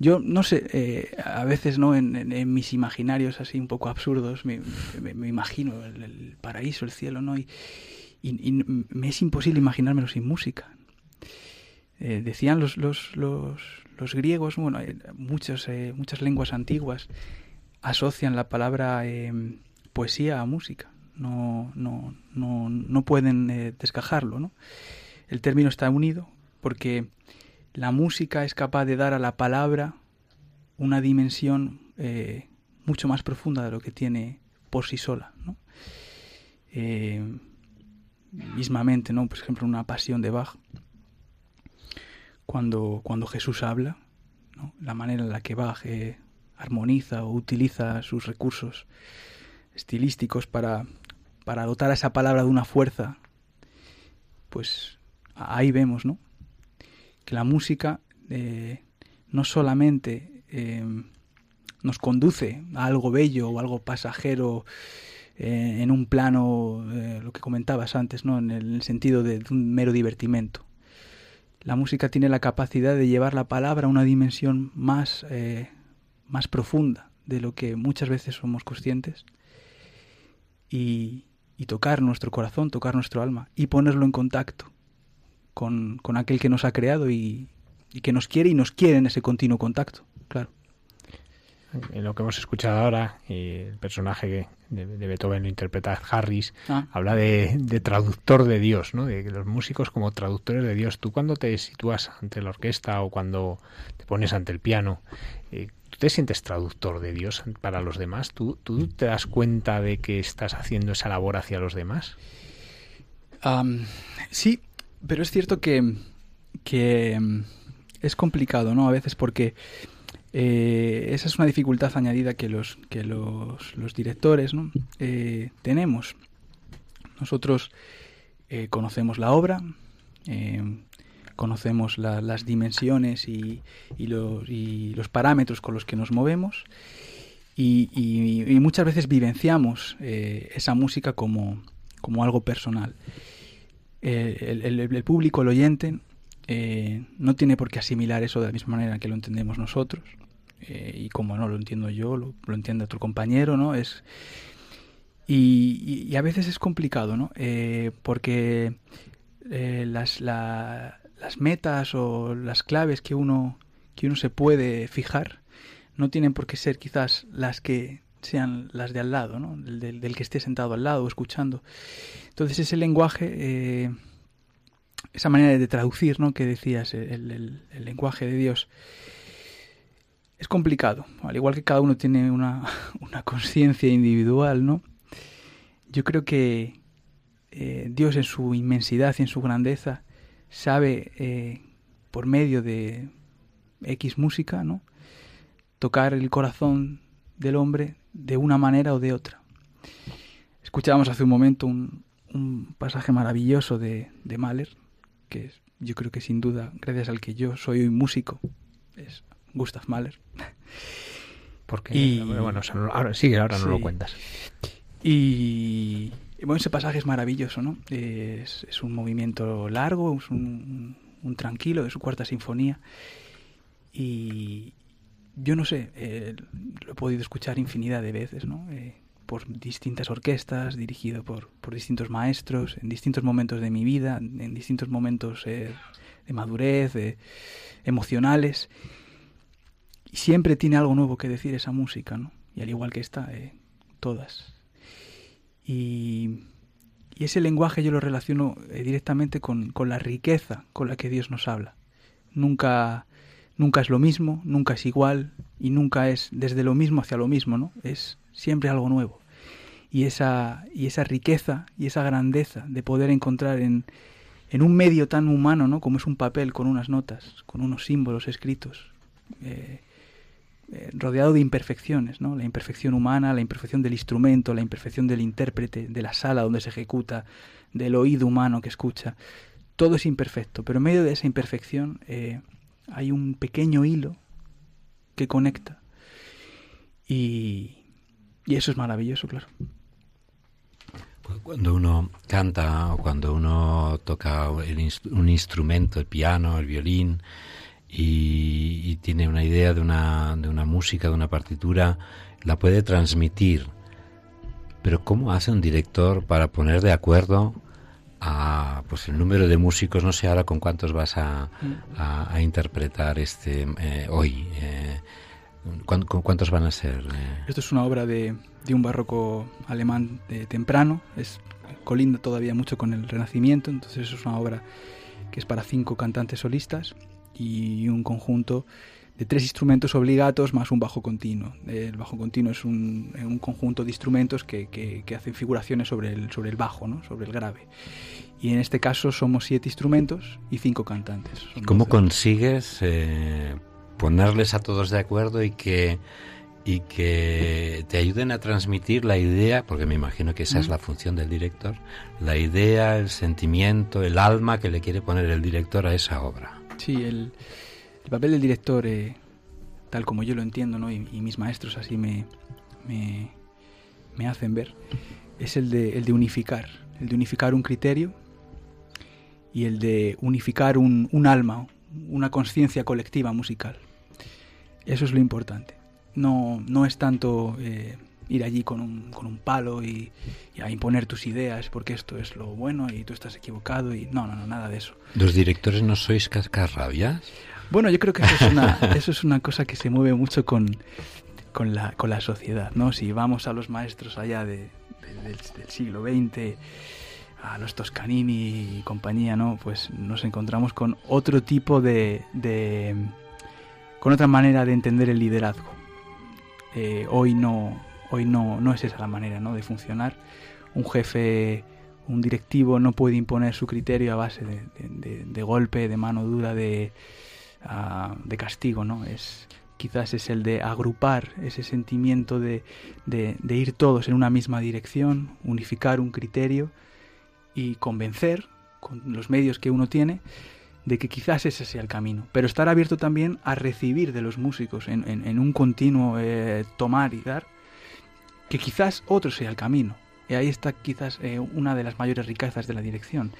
Yo no sé, eh, a veces no en, mis imaginarios así un poco absurdos me, imagino el, paraíso, el cielo, ¿no? Y, me es imposible imaginármelo sin música. Eh, decían los, los, los, los, griegos, bueno, muchas, eh, muchas lenguas antiguas asocian la palabra poesía a música. No, no, no, no pueden descajarlo, ¿no? El término está unido porque la música es capaz de dar a la palabra una dimensión eh, mucho más profunda de lo que tiene por sí sola. ¿no? Eh, mismamente, ¿no? por ejemplo, una pasión de Bach, cuando, cuando Jesús habla, la manera en la que Bach eh, armoniza o utiliza sus recursos estilísticos para, para dotar a esa palabra de una fuerza, pues ahí vemos, ¿no? Que la música eh, no solamente eh, nos conduce a algo bello o algo pasajero eh, en un plano, lo que comentabas antes, ¿no? en el sentido de, un mero divertimento. La música tiene la capacidad de llevar la palabra a una dimensión más, más profunda de lo que muchas veces somos conscientes y, y tocar nuestro corazón, tocar nuestro alma y ponerlo en contacto con, con aquel que nos ha creado y, y, que nos quiere y nos quiere en ese continuo contacto, claro. En lo que hemos escuchado ahora, el personaje de, Beethoven lo interpreta Harris, ah. habla de, de, traductor de Dios, ¿no? de los músicos como traductores de Dios. Tú cuando te sitúas ante la orquesta o cuando te pones ante el piano, eh, ¿tú te sientes traductor de Dios para los demás? ¿Tú, ¿Tú te das cuenta de que estás haciendo esa labor hacia los demás? sí, pero es cierto que, que mm, es complicado, ¿no? A veces porque eh, esa es una dificultad añadida que los, que los, los directores ¿no? eh, tenemos. Nosotros eh, conocemos la obra, conocemos las dimensiones y, y, los, y, los, parámetros con los que nos movemos y, y muchas veces vivenciamos esa música como, como algo personal. Eh, el, público, el oyente, eh, no tiene por qué asimilar eso de la misma manera que lo entendemos nosotros. Eh, y como no lo entiendo yo, lo, entiende otro compañero, ¿no? Es, y, a veces es complicado, ¿no? porque las, las metas o las claves que uno, que uno se puede fijar no tienen por qué ser quizás las que sean las de al lado, ¿no? del, del, que esté sentado al lado escuchando. Entonces ese lenguaje, eh, esa manera de traducir, ¿no? Que decías, el, lenguaje de Dios, es complicado. Al igual que cada uno tiene una, una conciencia individual, ¿no? Yo creo que eh, Dios en su inmensidad y en su grandeza sabe, eh, por medio de X música, ¿no? Tocar el corazón del hombre de una manera o de otra. Escuchábamos hace un momento un, un pasaje maravilloso de, de Mahler, que es, yo creo que sin duda, gracias al que yo soy hoy músico, es Gustav Mahler. Porque, y, bueno, ahora sigue, ahora no lo cuentas. Y, bueno, ese pasaje es maravilloso, ¿no? Es, es un movimiento largo, es un, un, tranquilo de su cuarta sinfonía. Y, yo no sé, eh, lo he podido escuchar infinidad de veces, ¿no? Eh, por distintas orquestas, dirigido por, por, distintos maestros, en distintos momentos de mi vida, en distintos momentos eh, de madurez, emocionales. Y siempre tiene algo nuevo que decir esa música, ¿no? Y al igual que esta, todas. Y, y, ese lenguaje yo lo relaciono directamente con, con la riqueza con la que Dios nos habla. Nunca nunca es lo mismo, nunca es igual y nunca es desde lo mismo hacia lo mismo, ¿no? Es siempre algo nuevo. Y esa, y esa riqueza y esa grandeza de poder encontrar en, en un medio tan humano, ¿no? Como es un papel con unas notas, con unos símbolos escritos, eh, eh, rodeado de imperfecciones, ¿no? La imperfección humana, la imperfección del instrumento, la imperfección del intérprete, de la sala donde se ejecuta, del oído humano que escucha. Todo es imperfecto, pero en medio de esa imperfección eh, hay un pequeño hilo que conecta. Y, y eso es maravilloso, claro. Cuando uno canta o cuando uno toca un instrumento, el piano, el violín, y, tiene una idea de una, de una música, de una partitura, la puede transmitir. Pero ¿cómo hace un director para poner de acuerdo a pues el número de músicos? No sé ahora con cuántos vas a, a, interpretar este eh, hoy. Eh, ¿Cuántos van a ser? Eh? Esto es una obra de, de un barroco alemán de temprano, es colinda todavía mucho con el Renacimiento, entonces es una obra que es para cinco cantantes solistas y un conjunto de tres instrumentos obligatos más un bajo continuo. El bajo continuo es un, un conjunto de instrumentos que, que, hacen figuraciones sobre el, sobre el bajo, ¿no? sobre el grave. Y en este caso somos siete instrumentos y cinco cantantes. ¿Cómo consigues eh, ponerles a todos de acuerdo y que y que te ayuden a transmitir la idea, porque me imagino que esa es la función del director, la idea, el sentimiento, el alma que le quiere poner el director a esa obra. Sí, el, papel del director, eh, tal como yo lo entiendo, ¿no? y, mis maestros así me, me, hacen ver, es el de, el de unificar, el de unificar un criterio y el de unificar un, un alma, una conciencia colectiva musical. Eso es lo importante. No, no es tanto eh, ir allí con un, con un palo y, a imponer tus ideas porque esto es lo bueno y tú estás equivocado y no, no, no, nada de eso. ¿Los directores no sois cascarrabias? Bueno, yo creo que eso es una, eso es una cosa que se mueve mucho con, con, la, con la sociedad, ¿no? Si vamos a los maestros allá de, del, siglo XX, a los Toscanini y compañía, ¿no? Pues nos encontramos con otro tipo de con otra manera de entender el liderazgo. Eh, hoy no, hoy no, no es esa la manera ¿no? de funcionar. Un jefe, un directivo no puede imponer su criterio a base de, golpe, de mano dura, de, ah, de castigo, ¿no? Es, quizás es el de agrupar ese sentimiento de, de, ir todos en una misma dirección, unificar un criterio y convencer con los medios que uno tiene de que quizás ese sea el camino, pero estar abierto también a recibir de los músicos en, un continuo eh, tomar y dar, que quizás otro sea el camino. Y ahí está quizás eh, una de las mayores riquezas de la dirección,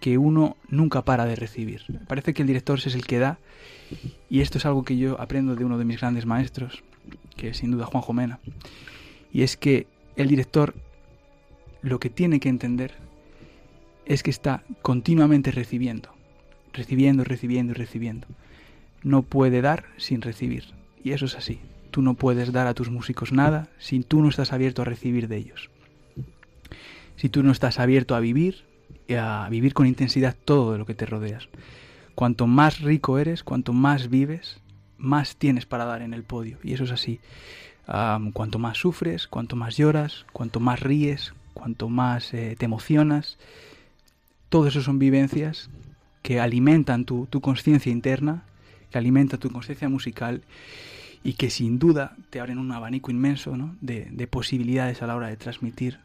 que uno nunca para de recibir. Parece que el director es el que da, y esto es algo que yo aprendo de uno de mis grandes maestros, que es sin duda Juan Jomena, y es que el director lo que tiene que entender es que está continuamente recibiendo recibiendo, recibiendo y recibiendo. No puede dar sin recibir. Y eso es así. Tú no puedes dar a tus músicos nada si tú no estás abierto a recibir de ellos. Si tú no estás abierto a vivir, a vivir con intensidad todo de lo que te rodeas. Cuanto más rico eres, cuanto más vives, más tienes para dar en el podio. Y eso es así. cuanto más sufres, cuanto más lloras, cuanto más ríes, cuanto más eh, te emocionas, todo eso son vivencias que alimentan tu, tu conciencia interna, que alimenta tu conciencia musical y que sin duda te abren un abanico inmenso ¿no? de, de, posibilidades a la hora de transmitir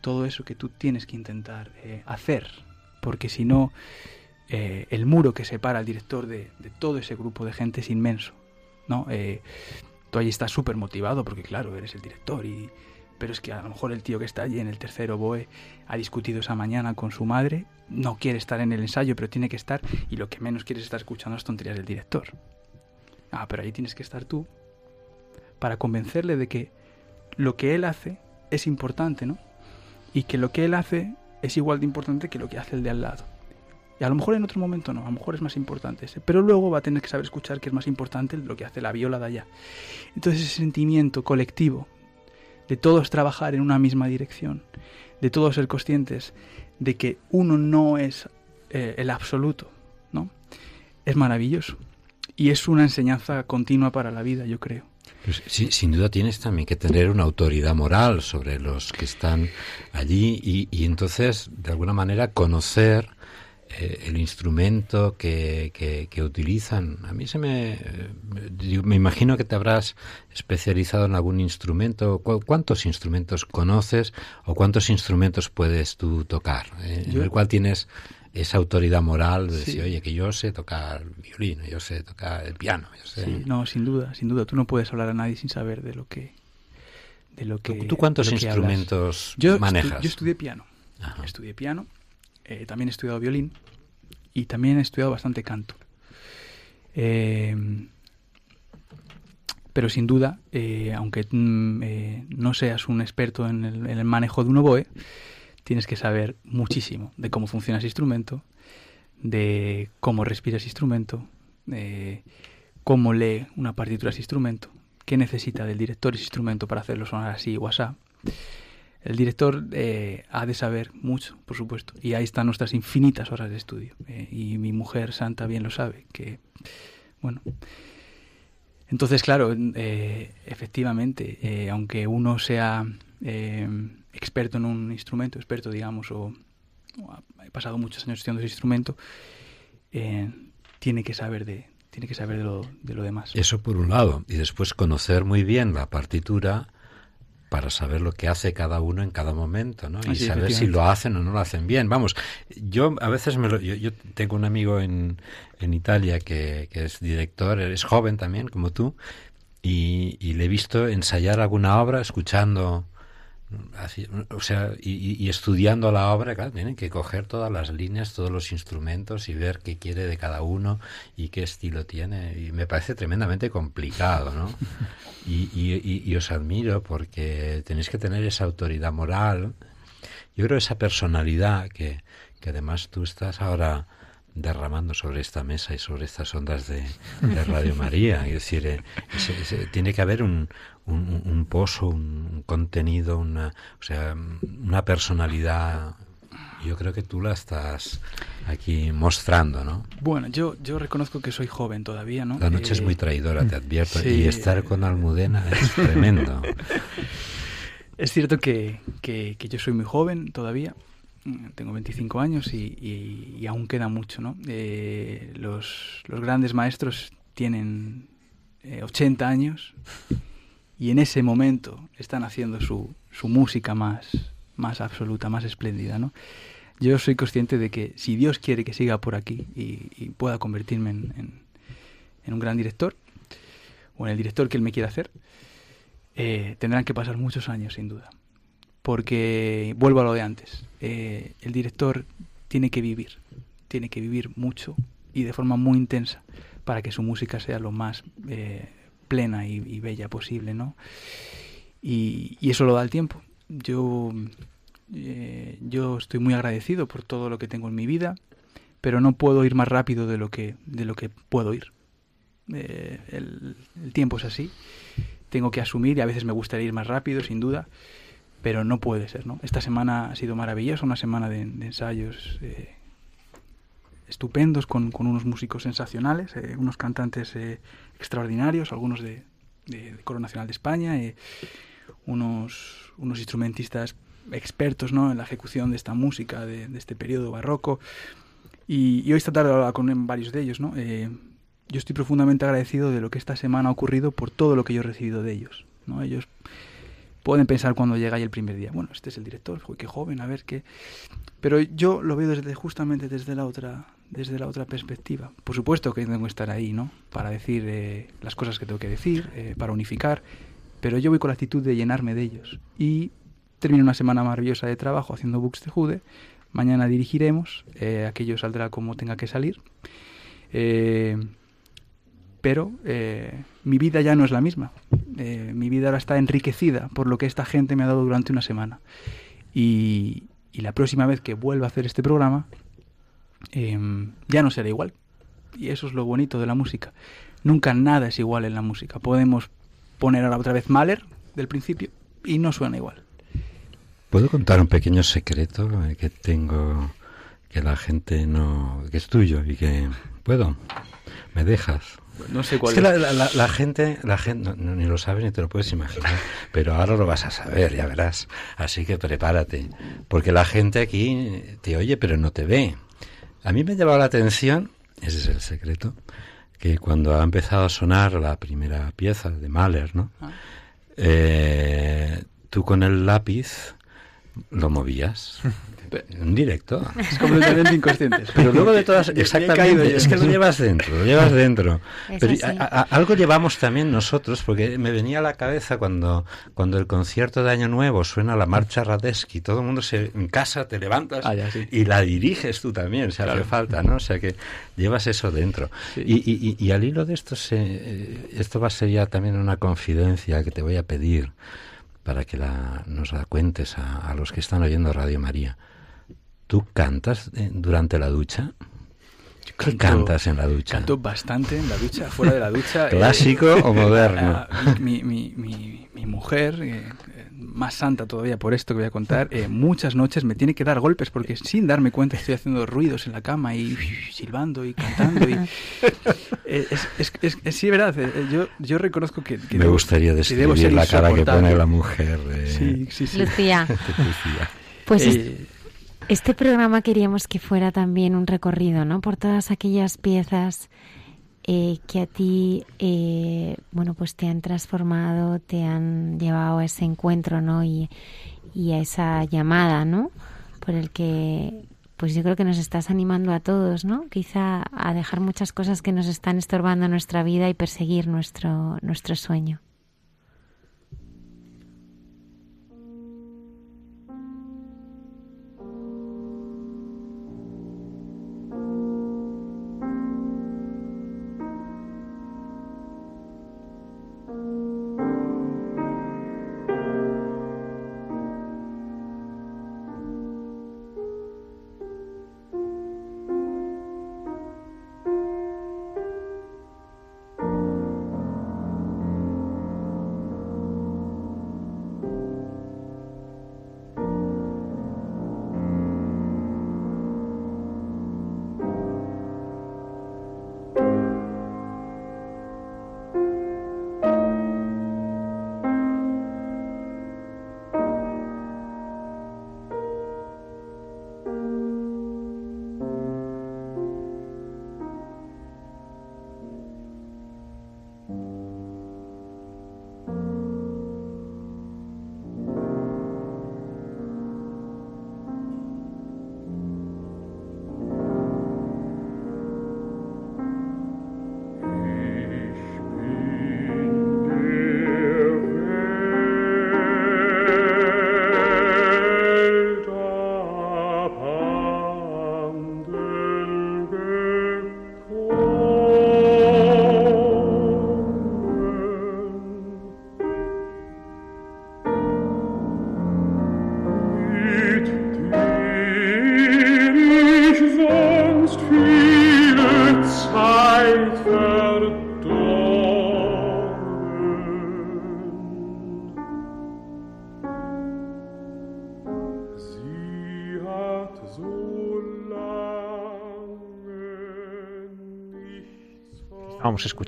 todo eso que tú tienes que intentar eh, hacer, porque si no, eh, el muro que separa al director de, de, todo ese grupo de gente es inmenso. ¿no? Eh, tú ahí estás súper motivado porque claro, eres el director y, pero es que a lo mejor el tío que está allí en el tercero BOE ha discutido esa mañana con su madre, no quiere estar en el ensayo, pero tiene que estar, y lo que menos quiere es estar escuchando las tonterías del director. Ah, pero ahí tienes que estar tú para convencerle de que lo que él hace es importante, ¿no? Y que lo que él hace es igual de importante que lo que hace el de al lado. Y a lo mejor en otro momento no, a lo mejor es más importante ese. Pero luego va a tener que saber escuchar que es más importante lo que hace la viola de allá. Entonces ese sentimiento colectivo de todos trabajar en una misma dirección, de todos ser conscientes de que uno no es eh, el absoluto, ¿no? Es maravilloso. Y es una enseñanza continua para la vida, yo creo. Pues sin duda tienes también que tener una autoridad moral sobre los que están allí y, y entonces, de alguna manera, conocer eh, el instrumento que, que, utilizan. A mí se me... me imagino que te habrás especializado en algún instrumento. ¿Cuántos instrumentos conoces o cuántos instrumentos puedes tú tocar? Eh, en el cual tienes esa autoridad moral de decir, oye, que yo sé tocar violín, yo sé tocar el piano. Yo sé... no, sin duda, sin duda. Tú no puedes hablar a nadie sin saber de lo que de lo que... ¿Tú cuántos instrumentos manejas? yo estudié piano. Estudié piano, eh, también he estudiado violín y también he estudiado bastante canto. Eh, pero sin duda, eh, aunque mm, no seas un experto en el, manejo de un oboe, tienes que saber muchísimo de cómo funciona ese instrumento, de cómo respira ese instrumento, de cómo lee una partitura ese instrumento, qué necesita del director ese instrumento para hacerlo sonar así o así. El director eh, ha de saber mucho, por supuesto, y ahí están nuestras infinitas horas de estudio. Eh, y mi mujer santa bien lo sabe, que, bueno. Entonces, claro, eh, efectivamente, aunque uno sea experto en un instrumento, experto, digamos, o, o ha pasado muchos años estudiando ese instrumento, tiene que saber de, tiene que saber de lo, de lo demás. Eso por un lado. Y después conocer muy bien la partitura para saber lo que hace cada uno en cada momento, ¿no? Y saber si lo hacen o no lo hacen bien. Vamos, yo a veces me yo, tengo un amigo en, en Italia que, que, es director, es joven también, como tú, y, y le he visto ensayar alguna obra escuchando o sea, y, estudiando la obra, claro, tienen que coger todas las líneas, todos los instrumentos y ver qué quiere de cada uno y qué estilo tiene. Y me parece tremendamente complicado, ¿no? Y, y os admiro porque tenéis que tener esa autoridad moral. Yo creo esa personalidad que, que además tú estás ahora derramando sobre esta mesa y sobre estas ondas de, Radio María. Es decir, eh, tiene que haber un, un, pozo, un contenido, una, o sea, una personalidad. Yo creo que tú la estás aquí mostrando, ¿no? Bueno, yo, yo reconozco que soy joven todavía, ¿no? La noche es muy eh, traidora, te advierto, y estar con Almudena es tremendo. Es cierto que, que, que yo soy muy joven todavía, tengo 25 años y, aún queda mucho, ¿no? Eh, los, grandes maestros tienen 80 eh, años y en ese momento están haciendo su, su música más, más absoluta, más espléndida, ¿no? Yo soy consciente de que si Dios quiere que siga por aquí y, pueda convertirme en, en, un gran director, o en el director que Él me quiera hacer, eh, tendrán que pasar muchos años, sin duda porque vuelvo a lo de antes. Eh, el director tiene que vivir, tiene que vivir mucho y de forma muy intensa para que su música sea lo más eh, plena y, bella posible, ¿no? Y, eso lo da el tiempo. Yo, eh, yo estoy muy agradecido por todo lo que tengo en mi vida, pero no puedo ir más rápido de lo que, de lo que puedo ir. el, el tiempo es así. Tengo que asumir y a veces me gustaría ir más rápido, sin duda pero no puede ser, ¿no? Esta semana ha sido maravillosa, una semana de, ensayos eh, estupendos con, unos músicos sensacionales, eh, unos cantantes eh, extraordinarios, algunos de, de, Coro Nacional de España, unos, unos instrumentistas expertos ¿no? en la ejecución de esta música, de, este periodo barroco. Y, hoy esta tarde hablaba con varios de ellos. ¿no? yo estoy profundamente agradecido de lo que esta semana ha ocurrido por todo lo que yo he recibido de ellos. ¿no? Ellos pueden pensar cuando llega ahí el primer día, bueno, este es el director, qué joven, a ver qué. Pero yo lo veo desde justamente desde la otra desde la otra perspectiva. Por supuesto que tengo que estar ahí, ¿no? Para decir eh, las cosas que tengo que decir, eh, para unificar, pero yo voy con la actitud de llenarme de ellos. Y termino una semana maravillosa de trabajo haciendo books de Jude. Mañana dirigiremos, eh, aquello saldrá como tenga que salir. Eh, pero eh, mi vida ya no es la misma. Eh, mi vida ahora está enriquecida por lo que esta gente me ha dado durante una semana. Y, la próxima vez que vuelva a hacer este programa, em, ya no será igual. Y eso es lo bonito de la música. Nunca nada es igual en la música. Podemos poner ahora otra vez Mahler del principio y no suena igual. ¿Puedo contar un pequeño secreto que tengo que la gente no... que es tuyo y que... ¿Puedo? ¿Me dejas? No sé cuál es. Que la, gente, la gente ni lo sabes ni te lo puedes imaginar, pero ahora lo vas a saber, ya verás. Así que prepárate, porque la gente aquí te oye pero no te ve. A mí me ha llevado la atención, ese es el secreto, que cuando ha empezado a sonar la primera pieza de Mahler, ¿no? Ah. Eh, tú con el lápiz lo movías. En directo. Es completamente inconsciente. Pero luego de todas, exactamente, es que lo llevas dentro, lo llevas dentro. Pero algo llevamos también nosotros, porque me venía a la cabeza cuando, cuando el concierto de Año Nuevo suena la marcha Radesky, todo el mundo se, en casa te levantas ah, y la diriges tú también, si hace falta, ¿no? O sea que llevas eso dentro. Y, y, al hilo de esto, se, eh, esto va a ser ya también una confidencia que te voy a pedir para que la, nos la cuentes a, los que están oyendo Radio María. ¿Tú cantas eh, durante la ducha? ¿Qué cantas en la ducha? Canto bastante en la ducha, fuera de la ducha. ¿Clásico o moderno? Mi, mi, mi, mi mujer, eh, más santa todavía por esto que voy a contar, eh, muchas noches me tiene que dar golpes porque sin darme cuenta estoy haciendo ruidos en la cama y silbando y cantando. Y, eh, es, es, es, sí, verdad, eh, yo, yo reconozco que... me gustaría describir la cara que pone la mujer. Sí, sí, sí. Lucía. Pues este programa queríamos que fuera también un recorrido, ¿no? Por todas aquellas piezas eh, que a ti, eh, bueno, pues te han transformado, te han llevado a ese encuentro, ¿no? Y, a esa llamada, ¿no? Por el que, pues yo creo que nos estás animando a todos, ¿no? Quizá a dejar muchas cosas que nos están estorbando nuestra vida y perseguir nuestro, nuestro sueño.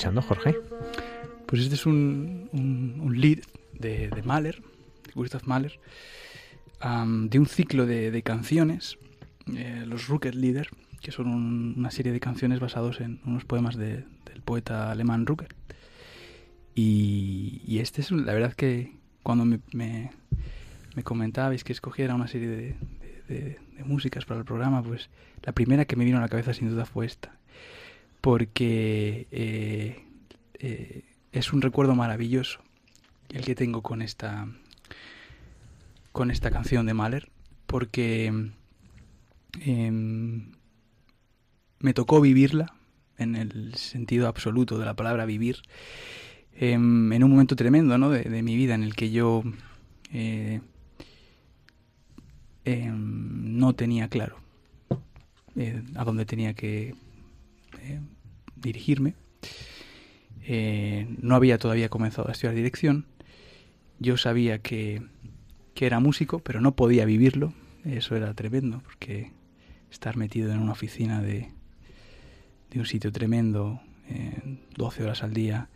Escuchando, Jorge? Pues este es un, un, lead de, de, Mahler, de Gustav Mahler, de un ciclo de, canciones, eh, los Rucker-Lieder, que son una serie de canciones basados en unos poemas del poeta alemán Rucker. Y, este es, la verdad que cuando me, me, comentabais que escogiera una serie de, de, músicas para el programa, pues la primera que me vino a la cabeza sin duda fue esta porque eh, eh, es un recuerdo maravilloso el que tengo con esta con esta canción de Mahler porque em, me tocó vivirla en el sentido absoluto de la palabra vivir em, en un momento tremendo ¿no? de, mi vida en el que yo eh, em, no tenía claro a dónde tenía que eh, dirigirme. Eh, no había todavía comenzado a estudiar dirección. Yo sabía que, que era músico, pero no podía vivirlo. Eso era tremendo, porque estar metido en una oficina de, de un sitio tremendo, 12 horas al día,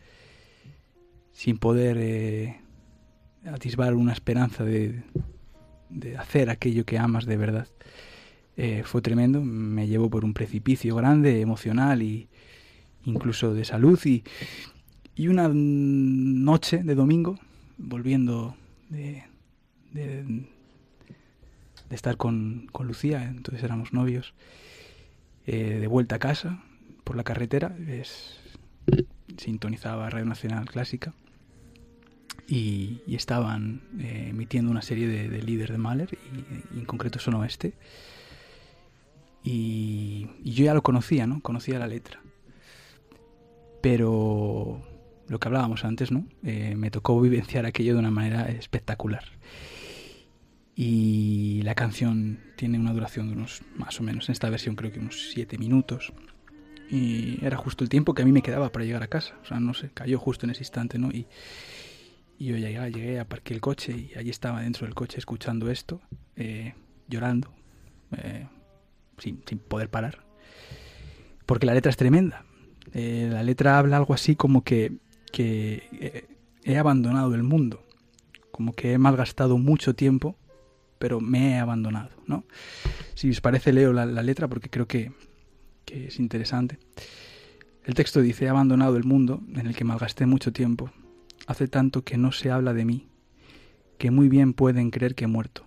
sin poder eh, atisbar una esperanza de, de, hacer aquello que amas de verdad, eh, fue tremendo, me llevó por un precipicio grande, emocional y incluso de salud y, y una noche de domingo, volviendo de, estar con, con, Lucía, entonces éramos novios, eh, de vuelta a casa por la carretera, es, sintonizaba Radio Nacional Clásica y, estaban eh, emitiendo una serie de, de líderes de Mahler, y, en concreto sonó este. Y, yo ya lo conocía, ¿no? Conocía la letra. Pero lo que hablábamos antes, ¿no? Eh, me tocó vivenciar aquello de una manera espectacular. Y la canción tiene una duración de unos, más o menos, en esta versión creo que unos siete minutos. Y era justo el tiempo que a mí me quedaba para llegar a casa. O sea, no sé, cayó justo en ese instante, ¿no? Y, y yo llegué, llegué, aparqué el coche y allí estaba dentro del coche escuchando esto, eh, llorando, eh, sin, poder parar. Porque la letra es tremenda. la letra habla algo así como que que he abandonado el mundo, como que he malgastado mucho tiempo, pero me he abandonado, ¿no? Si os parece leo la, letra porque creo que, que es interesante. El texto dice, he abandonado el mundo en el que malgasté mucho tiempo. Hace tanto que no se habla de mí, que muy bien pueden creer que he muerto.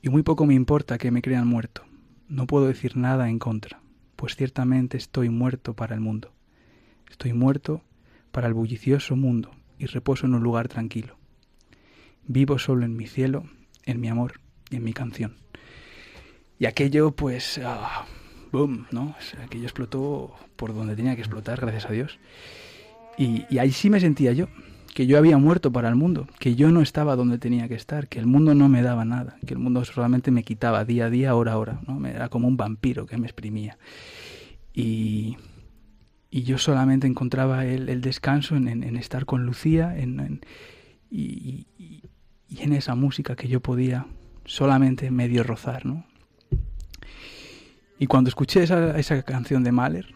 Y muy poco me importa que me crean muerto. No puedo decir nada en contra, pues ciertamente estoy muerto para el mundo. Estoy muerto para el bullicioso mundo y reposo en un lugar tranquilo. Vivo solo en mi cielo, en mi amor y en mi canción. Y aquello, pues, ah, boom, ¿no? Aquello explotó por donde tenía que explotar, gracias a Dios. Y, y ahí sí me sentía yo, que yo había muerto para el mundo, que yo no estaba donde tenía que estar, que el mundo no me daba nada, que el mundo solamente me quitaba día a día, hora a hora, ¿no? Era como un vampiro que me exprimía. Y, y yo solamente encontraba el, el descanso en, en, estar con Lucía en, y, y, en esa música que yo podía solamente medio rozar, ¿no? Y cuando escuché esa, esa canción de Mahler,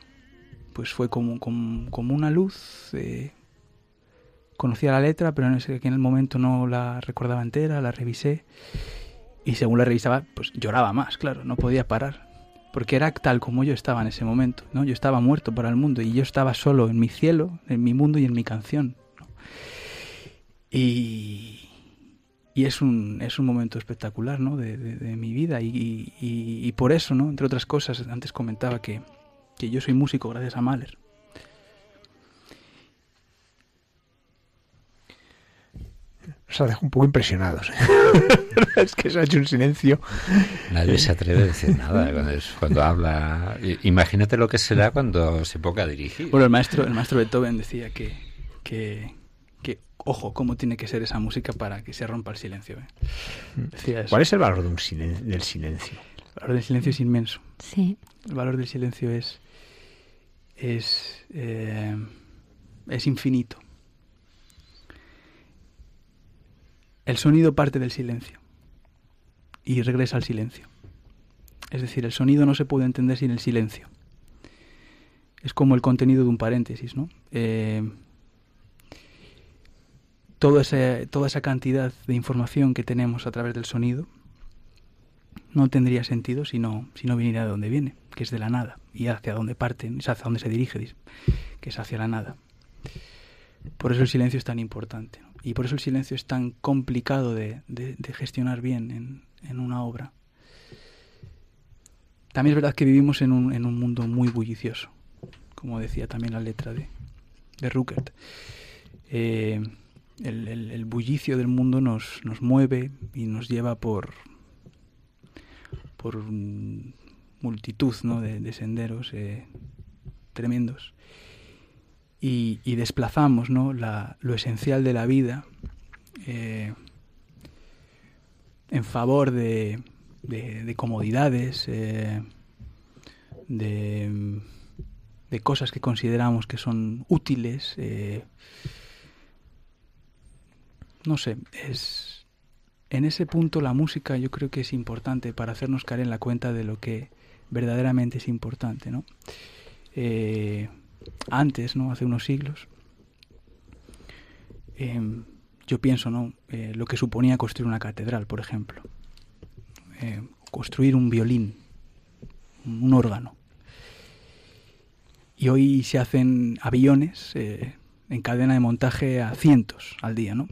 pues fue como, como, como una luz. Eh, conocía la letra, pero en, ese, en el momento no la recordaba entera, la revisé. Y según la revisaba, pues lloraba más, claro, no podía parar porque era tal como yo estaba en ese momento, ¿no? Yo estaba muerto para el mundo y yo estaba solo en mi cielo, en mi mundo y en mi canción. Y, y es, un, es un momento espectacular, ¿no? De, mi vida y, y, por eso, ¿no? Entre otras cosas, antes comentaba que, que yo soy músico gracias a Mahler. Nos ha dejado un poco impresionados. es que se ha hecho un silencio. Nadie se atreve a decir nada cuando, habla. Imagínate lo que será cuando se ponga a dirigir. Bueno, el maestro, el maestro Beethoven decía que, que, ojo, cómo tiene que ser esa música para que se rompa el silencio. ¿eh? ¿Cuál es el valor de un del silencio? El valor del silencio es inmenso. Sí. El valor del silencio es, es, eh, es infinito El sonido parte del silencio y regresa al silencio. Es decir, el sonido no se puede entender sin el silencio. Es como el contenido de un paréntesis, ¿no? Eh, toda, esa, toda esa cantidad de información que tenemos a través del sonido no tendría sentido si no, si no viniera de donde viene, que es de la nada, y hacia dónde parte, es hacia dónde se dirige, que es hacia la nada. Por eso el silencio es tan importante. Y por eso el silencio es tan complicado de, gestionar bien en, una obra. También es verdad que vivimos en un, en un mundo muy bullicioso, como decía también la letra de, de Ruckert. Eh, el, bullicio del mundo nos, nos mueve y nos lleva por, por multitud ¿no? de, senderos eh, tremendos y, desplazamos ¿no? lo esencial de la vida eh, en favor de, de, comodidades, eh, de, de, cosas que consideramos que son útiles. Eh, no sé, es en ese punto la música yo creo que es importante para hacernos caer en la cuenta de lo que verdaderamente es importante, ¿no? Antes, ¿no? Hace unos siglos. Em, yo pienso, ¿no? Eh, lo que suponía construir una catedral, por ejemplo. Eh, construir un violín, un órgano. Y hoy se hacen aviones eh, en cadena de montaje a cientos al día, ¿no?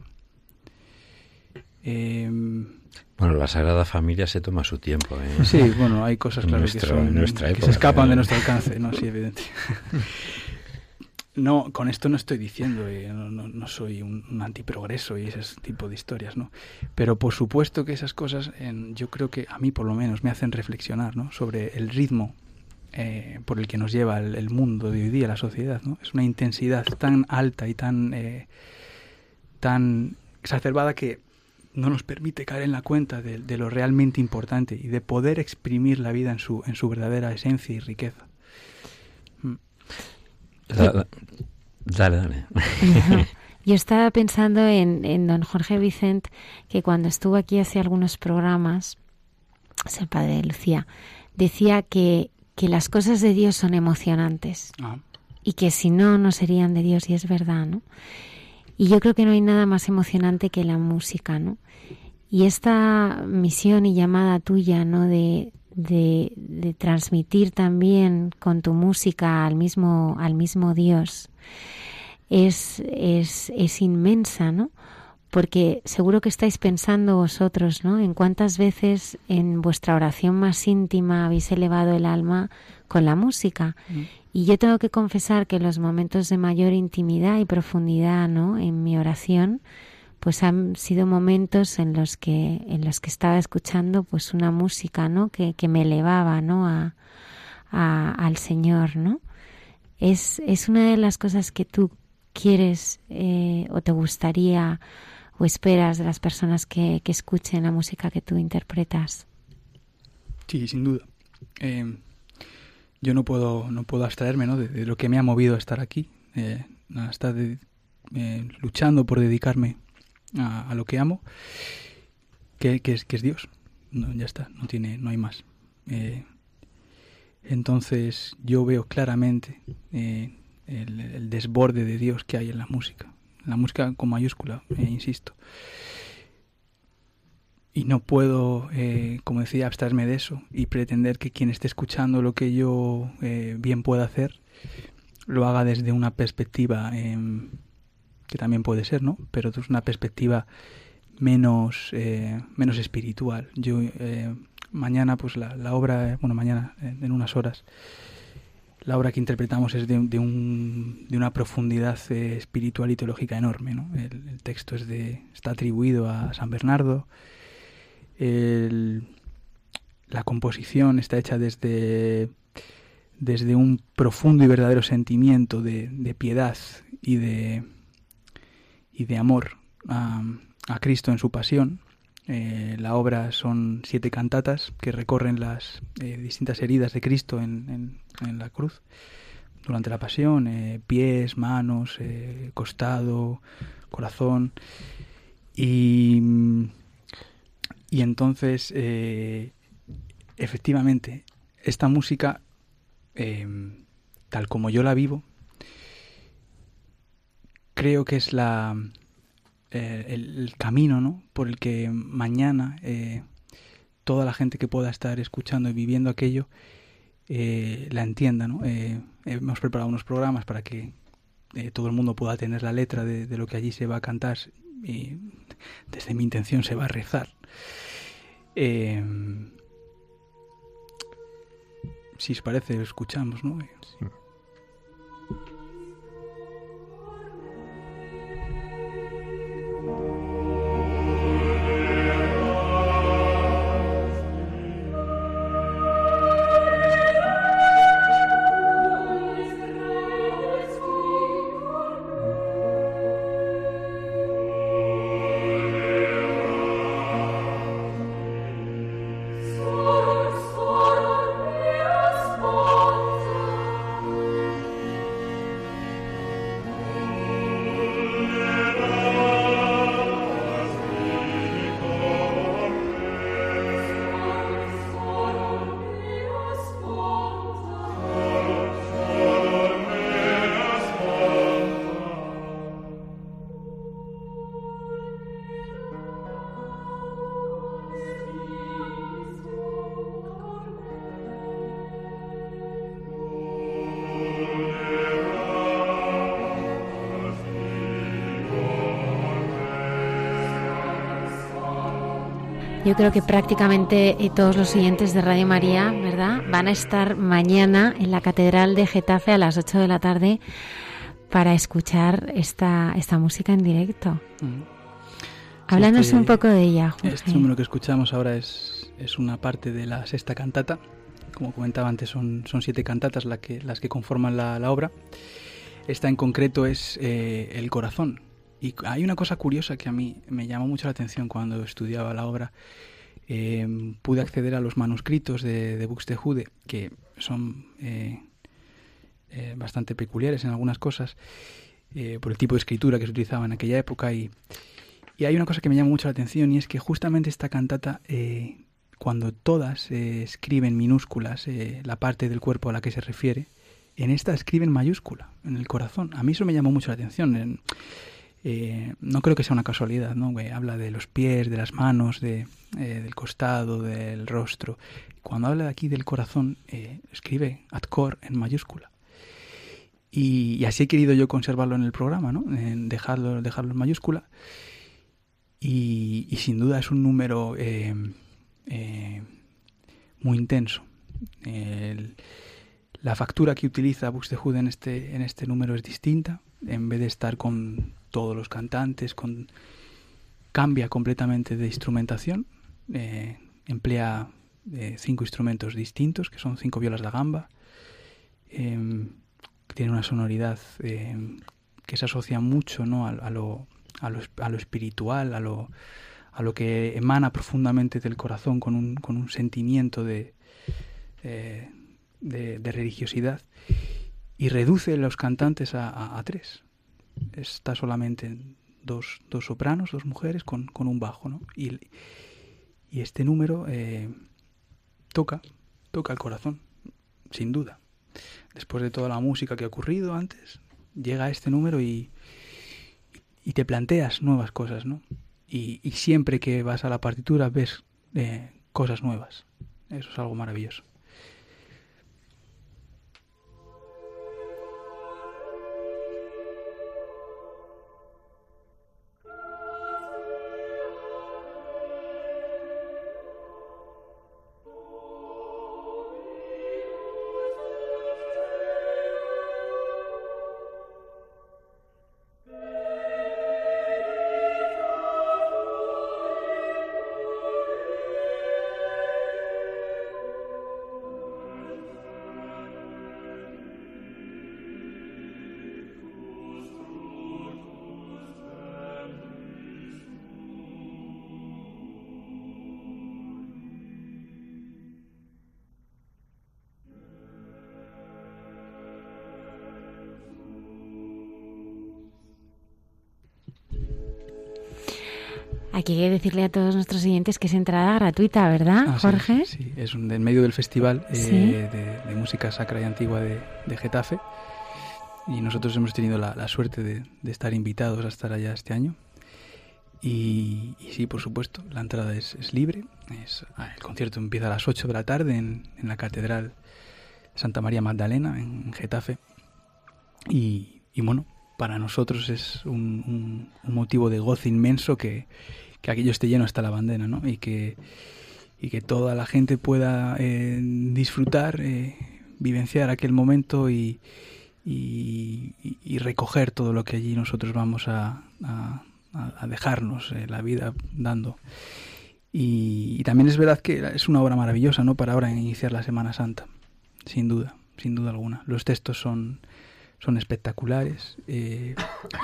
Em, bueno, la Sagrada Familia se toma su tiempo. ¿eh? Sí, bueno, hay cosas claro, que, son, nuestra que se escapan de nuestro alcance, ¿no? Sí, evidente. No, con esto no estoy diciendo, eh, no, no, soy un, antiprogreso y ese tipo de historias, ¿no? Pero por supuesto que esas cosas, en, yo creo que a mí por lo menos me hacen reflexionar, ¿no? Sobre el ritmo eh, por el que nos lleva el, mundo de hoy día, la sociedad, ¿no? Es una intensidad tan alta y tan, eh, tan exacerbada que no nos permite caer en la cuenta de, lo realmente importante y de poder exprimir la vida en su, en su verdadera esencia y riqueza. Mm. Dale, dale. Yo estaba pensando en, en, don Jorge Vicent, que cuando estuvo aquí hace algunos programas, es el padre de Lucía, decía que, que las cosas de Dios son emocionantes ah. y que si no, no serían de Dios, y es verdad, ¿no? Y yo creo que no hay nada más emocionante que la música, ¿no? Y esta misión y llamada tuya, ¿no? De, de, transmitir también con tu música al mismo, al mismo Dios, es, es, es inmensa, ¿no? Porque seguro que estáis pensando vosotros, ¿no? En cuántas veces en vuestra oración más íntima habéis elevado el alma con la música. Mm. Y yo tengo que confesar que los momentos de mayor intimidad y profundidad, ¿no? En mi oración, pues han sido momentos en los que en los que estaba escuchando pues una música, ¿no? Que, que me elevaba, ¿no? A, al Señor, ¿no? Es, es una de las cosas que tú quieres eh, o te gustaría o esperas de las personas que, escuchen la música que tú interpretas. Sí, sin duda. Eh, yo no puedo, no puedo abstraerme ¿no? De, lo que me ha movido a estar aquí, eh, a estar eh, luchando por dedicarme a, lo que amo, que, es, que es Dios. No, ya está, no, tiene, no hay más. Eh, entonces yo veo claramente el, el, desborde de Dios que hay en la música, la música con mayúscula, insisto y no puedo, eh, como decía, abstraerme de eso y pretender que quien esté escuchando lo que yo eh, bien pueda hacer lo haga desde una perspectiva em, que también puede ser, ¿no? Pero es una perspectiva menos eh, menos espiritual. Yo mañana, pues la, la, obra, bueno, mañana en unas horas la obra que interpretamos es de, de, un, de una profundidad espiritual y teológica enorme. ¿no? El, texto es de, está atribuido a San Bernardo la composición está hecha desde, desde un profundo y verdadero sentimiento de, piedad y de, y de amor a, Cristo en su pasión. Eh, la obra son siete cantatas que recorren las eh, distintas heridas de Cristo en, la cruz durante la pasión, eh, pies, manos, costado, corazón. Y y entonces, efectivamente, esta música, tal como yo la vivo, creo que es la, eh, el, camino ¿no? por el que mañana eh, toda la gente que pueda estar escuchando y viviendo aquello la entienda. ¿no? hemos preparado unos programas para que todo el mundo pueda tener la letra de, lo que allí se va a cantar y desde mi intención se va a rezar eh, si os parece, escuchamos, ¿no? Creo que prácticamente eh, todos los siguientes de Radio María, ¿verdad? Van a estar mañana en la Catedral de Getafe a las 8 de la tarde para escuchar esta, esta música en directo. Mm. Háblanos este un poco de ella. Este número que escuchamos ahora es, es una parte de la sexta cantata. Como comentaba antes, son, son siete cantatas la que, las que conforman la, la obra. Esta en concreto es eh, El corazón, y hay una cosa curiosa que a mí me llamó mucho la atención cuando estudiaba la obra. Em, pude acceder a los manuscritos de, de Buxtehude, que son eh, eh, bastante peculiares en algunas cosas, eh, por el tipo de escritura que se utilizaba en aquella época. Y, y hay una cosa que me llama mucho la atención y es que justamente esta cantata, cuando todas escriben minúsculas la parte del cuerpo a la que se refiere, en esta escriben mayúscula, en el corazón. A mí eso me llamó mucho la atención. En, eh, no creo que sea una casualidad, ¿no? habla de los pies, de las manos, de, eh, del costado, del rostro. Cuando habla aquí del corazón, eh, escribe Adcor en mayúscula. Y, así he querido yo conservarlo en el programa, ¿no? En dejarlo, dejarlo en mayúscula. Y, sin duda es un número muy intenso. la factura que utiliza Buxtehude en este, en este número es distinta. En vez de estar con todos los cantantes, con, cambia completamente de instrumentación, eh, emplea eh, cinco instrumentos distintos, que son cinco violas de gamba, em, tiene una sonoridad em, que se asocia mucho ¿no? a, lo, a, lo, a, lo, espiritual, a lo, a lo que emana profundamente del corazón con un, con un sentimiento de, eh, de, de, religiosidad y reduce los cantantes a tres está solamente dos, dos sopranos, dos mujeres con, con un bajo, ¿no? Y, y este número eh, toca, toca el corazón, sin duda. Después de toda la música que ha ocurrido antes, llega este número y, y te planteas nuevas cosas, ¿no? Y, y, siempre que vas a la partitura ves eh, cosas nuevas. Eso es algo maravilloso. Aquí hay que decirle a todos nuestros oyentes que es entrada gratuita, ¿verdad, ah, Jorge? Sí, es un, en medio del festival eh, de, música sacra y antigua de, Getafe. Y nosotros hemos tenido la, suerte de, estar invitados a estar allá este año. Y, sí, por supuesto, la entrada es, libre. Es, ah, el concierto empieza a las 8 de la tarde en, la Catedral Santa María Magdalena, en Getafe. Y, bueno, para nosotros es un, un motivo de gozo inmenso que, que aquello esté lleno hasta la bandera, ¿no? Y que, y que toda la gente pueda eh, disfrutar, eh, vivenciar aquel momento y, y, recoger todo lo que allí nosotros vamos a, a, dejarnos eh, la vida dando. Y, también es verdad que es una obra maravillosa, ¿no? Para ahora iniciar la Semana Santa, sin duda, sin duda alguna. Los textos son son espectaculares y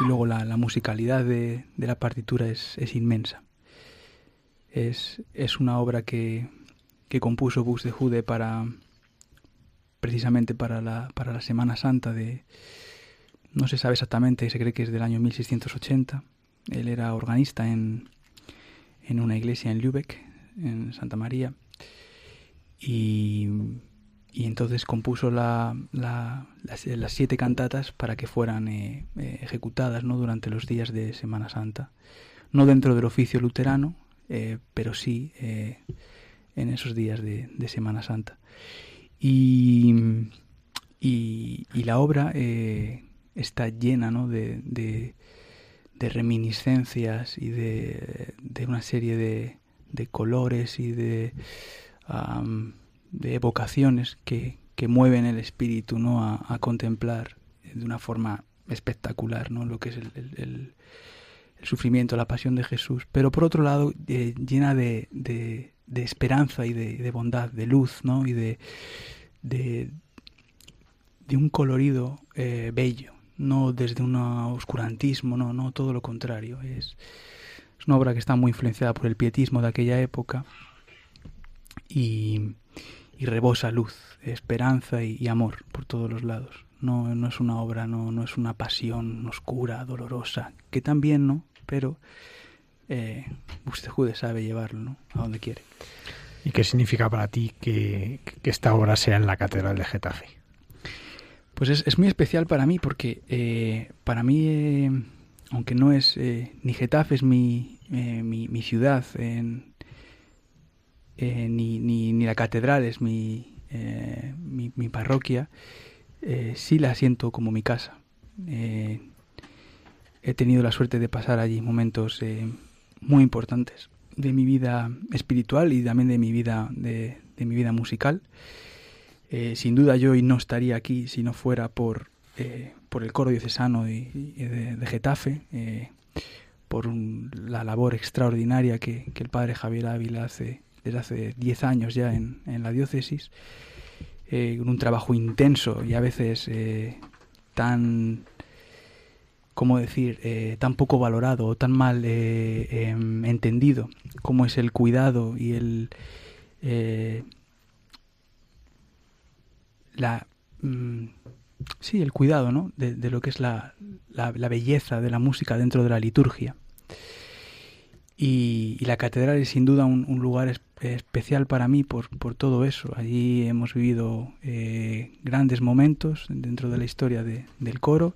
luego la, la musicalidad de, de, la partitura es, es inmensa. Es, es una obra que, que compuso Buxtehude para precisamente para la, para la Semana Santa de no se sabe exactamente, se cree que es del año 1680. Él era organista en, en una iglesia en Lübeck, en Santa María, y, y entonces compuso la, la, las, siete cantatas para que fueran eh, eh, ejecutadas ¿no? durante los días de Semana Santa. No dentro del oficio luterano, eh, pero sí eh, en esos días de, Semana Santa. Y, y, la obra eh, está llena ¿no? de, de, reminiscencias y de, una serie de, colores y de, de evocaciones que, que, mueven el espíritu ¿no? A, contemplar de una forma espectacular ¿no? lo que es el, sufrimiento, la pasión de Jesús, pero por otro lado eh, llena de, de, esperanza y de, bondad, de luz ¿no? y de, de, un colorido eh, bello, no desde un oscurantismo, no, no, todo lo contrario. Es, es una obra que está muy influenciada por el pietismo de aquella época y, y rebosa luz, esperanza y, amor por todos los lados. No, no es una obra, no, no es una pasión oscura, dolorosa, que también, ¿no? Pero eh, usted Jude sabe llevarlo, ¿no? A donde quiere. ¿Y qué significa para ti que, que esta obra sea en la Catedral de Getafe? Pues es, es muy especial para mí porque eh, para mí, eh, aunque no es ni Getafe es mi, mi, mi, ciudad, en, eh, ni, ni, ni, la catedral es mi, eh, mi, mi, parroquia, eh, sí la siento como mi casa. He tenido la suerte de pasar allí momentos muy importantes de mi vida espiritual y también de mi vida, de, de mi vida musical. sin duda yo hoy no estaría aquí si no fuera por, por el coro diocesano de, de, Getafe, por la labor extraordinaria que, que, el padre Javier Ávila hace desde hace 10 años ya en, en la diócesis, eh, un trabajo intenso y a veces eh, tan, ¿cómo decir?, eh, tan poco valorado o tan mal eh, em, entendido como es el cuidado y el... la mm, sí, el cuidado, ¿no? De, lo que es la, la, belleza de la música dentro de la liturgia. Y, la catedral es sin duda un, lugar especial para mí por, por todo eso. Allí hemos vivido eh, grandes momentos dentro de la historia de, del coro,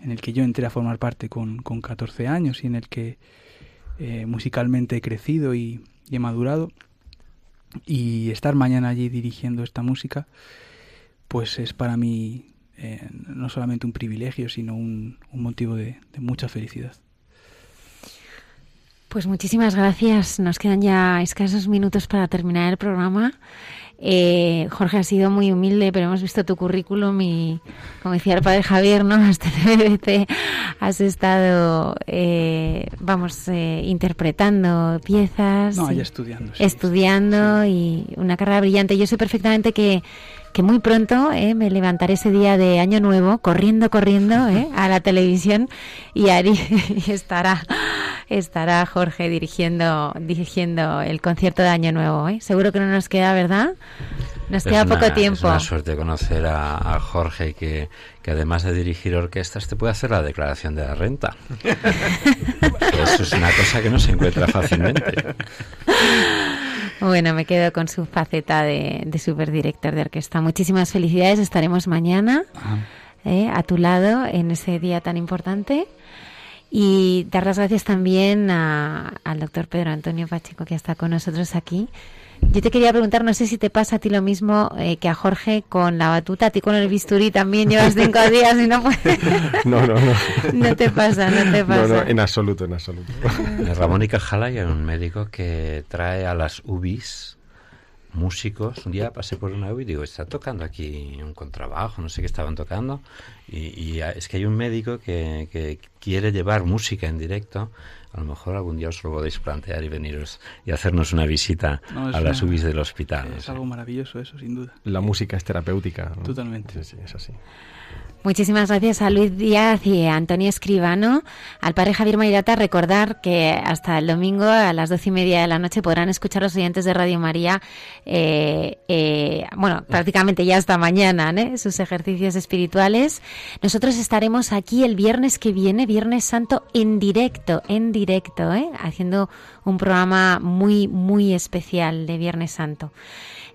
en el que yo entré a formar parte con, con 14 años y en el que eh, musicalmente he crecido y, he madurado. Y estar mañana allí dirigiendo esta música, pues es para mí eh, no solamente un privilegio, sino un, un motivo de mucha felicidad. Pues muchísimas gracias. Nos quedan ya escasos minutos para terminar el programa. Eh, Jorge ha sido muy humilde, pero hemos visto tu currículum y, como decía el padre Javier, ¿no? Hasta BBC has estado, eh, vamos, eh, interpretando piezas. No, y estudiando. Sí, estudiando sí. y una carrera brillante. Yo sé perfectamente que que muy pronto eh, me levantaré ese día de Año Nuevo corriendo, corriendo eh, a la televisión y, Ari, y estará, estará Jorge dirigiendo, dirigiendo el concierto de Año Nuevo. ¿eh? Seguro que no nos queda, ¿verdad? Nos queda una, poco tiempo. Es una suerte conocer a, a Jorge que, que, además de dirigir orquestas te puede hacer la declaración de la renta. Eso es una cosa que no se encuentra fácilmente. Bueno, me quedo con su faceta de, de superdirector de orquesta. Muchísimas felicidades. Estaremos mañana eh, a tu lado en ese día tan importante. Y dar las gracias también a, al doctor Pedro Antonio Pacheco, que está con nosotros aquí. Yo te quería preguntar, no sé si te pasa a ti lo mismo eh, que a Jorge con la batuta, a ti con el bisturí también llevas cinco días y no puedes. No, no, no. No te pasa, no te pasa. No, no, en absoluto, en absoluto. En Ramón y Cajala hay un médico que trae a las UBIs músicos. Un día pasé por una UBI y digo, está tocando aquí un contrabajo, no sé qué estaban tocando. Y, y es que hay un médico que, que quiere llevar música en directo a lo mejor algún día os lo podéis plantear y veniros y hacernos una visita no, a las UBIs del hospital. Es algo maravilloso eso, sin duda. La música es terapéutica. ¿no? Totalmente. Sí, sí, es así. Muchísimas gracias a Luis Díaz y a Antonio Escribano. Al padre Javier Mairata, recordar que hasta el domingo a las doce y media de la noche podrán escuchar los oyentes de Radio María, eh, eh, bueno, prácticamente ya hasta mañana, ¿eh? sus ejercicios espirituales. Nosotros estaremos aquí el viernes que viene, Viernes Santo, en directo, en directo, ¿eh? haciendo un programa muy, muy especial de Viernes Santo.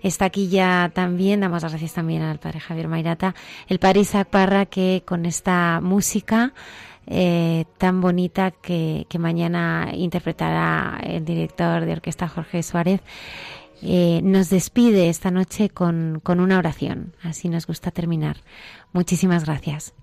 Está aquí ya también, damos las gracias también al padre Javier Mairata, el padre Isaac Parra, que con esta música eh, tan bonita que, que, mañana interpretará el director de orquesta Jorge Suárez, eh, nos despide esta noche con, con una oración. Así nos gusta terminar. Muchísimas gracias.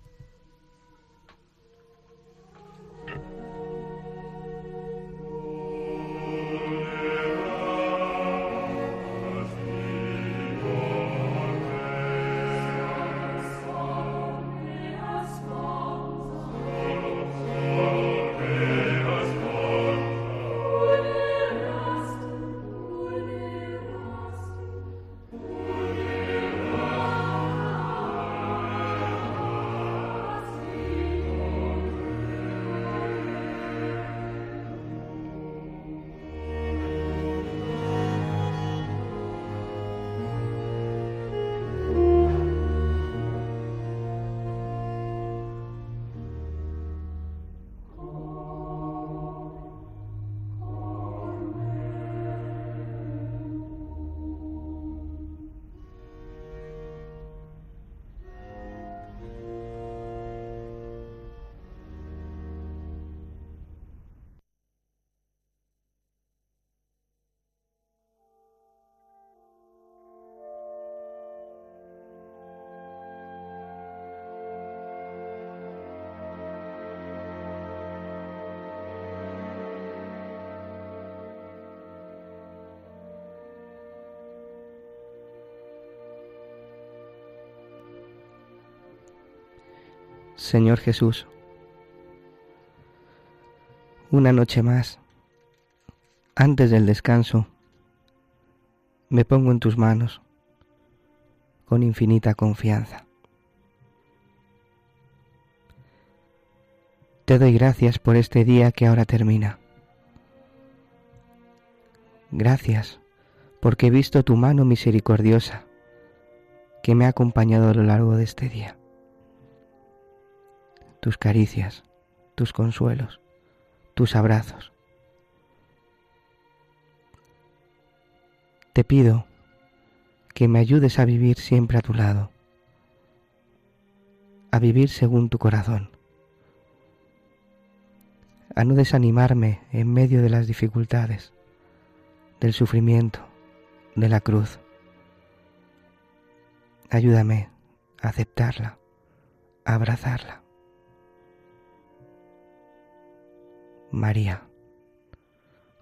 Señor Jesús, una noche más, antes del descanso, me pongo en tus manos con infinita confianza. Te doy gracias por este día que ahora termina. Gracias porque he visto tu mano misericordiosa que me ha acompañado a lo largo de este día. Tus caricias, tus consuelos, tus abrazos. Te pido que me ayudes a vivir siempre a tu lado, a vivir según tu corazón a no desanimarme en medio de las dificultades, del sufrimiento, de la cruz. Ayúdame a aceptarla, a abrazarla. María,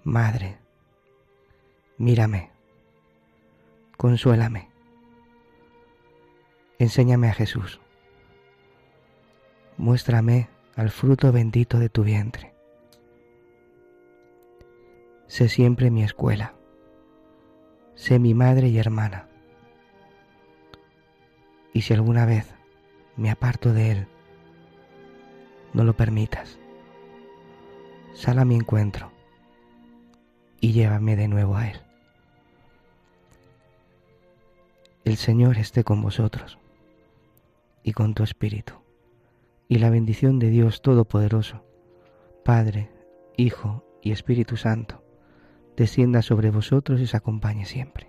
Madre, mírame, consuélame, enséñame a Jesús, muéstrame al fruto bendito de tu vientre. Sé siempre mi escuela, sé mi madre y hermana. Y si alguna vez me aparto de Él, no lo permitas. Sal a mi encuentro y llévame de nuevo a Él. El Señor esté con vosotros y con tu espíritu, y la bendición de Dios Todopoderoso, Padre, Hijo y Espíritu Santo, descienda sobre vosotros y os acompañe siempre.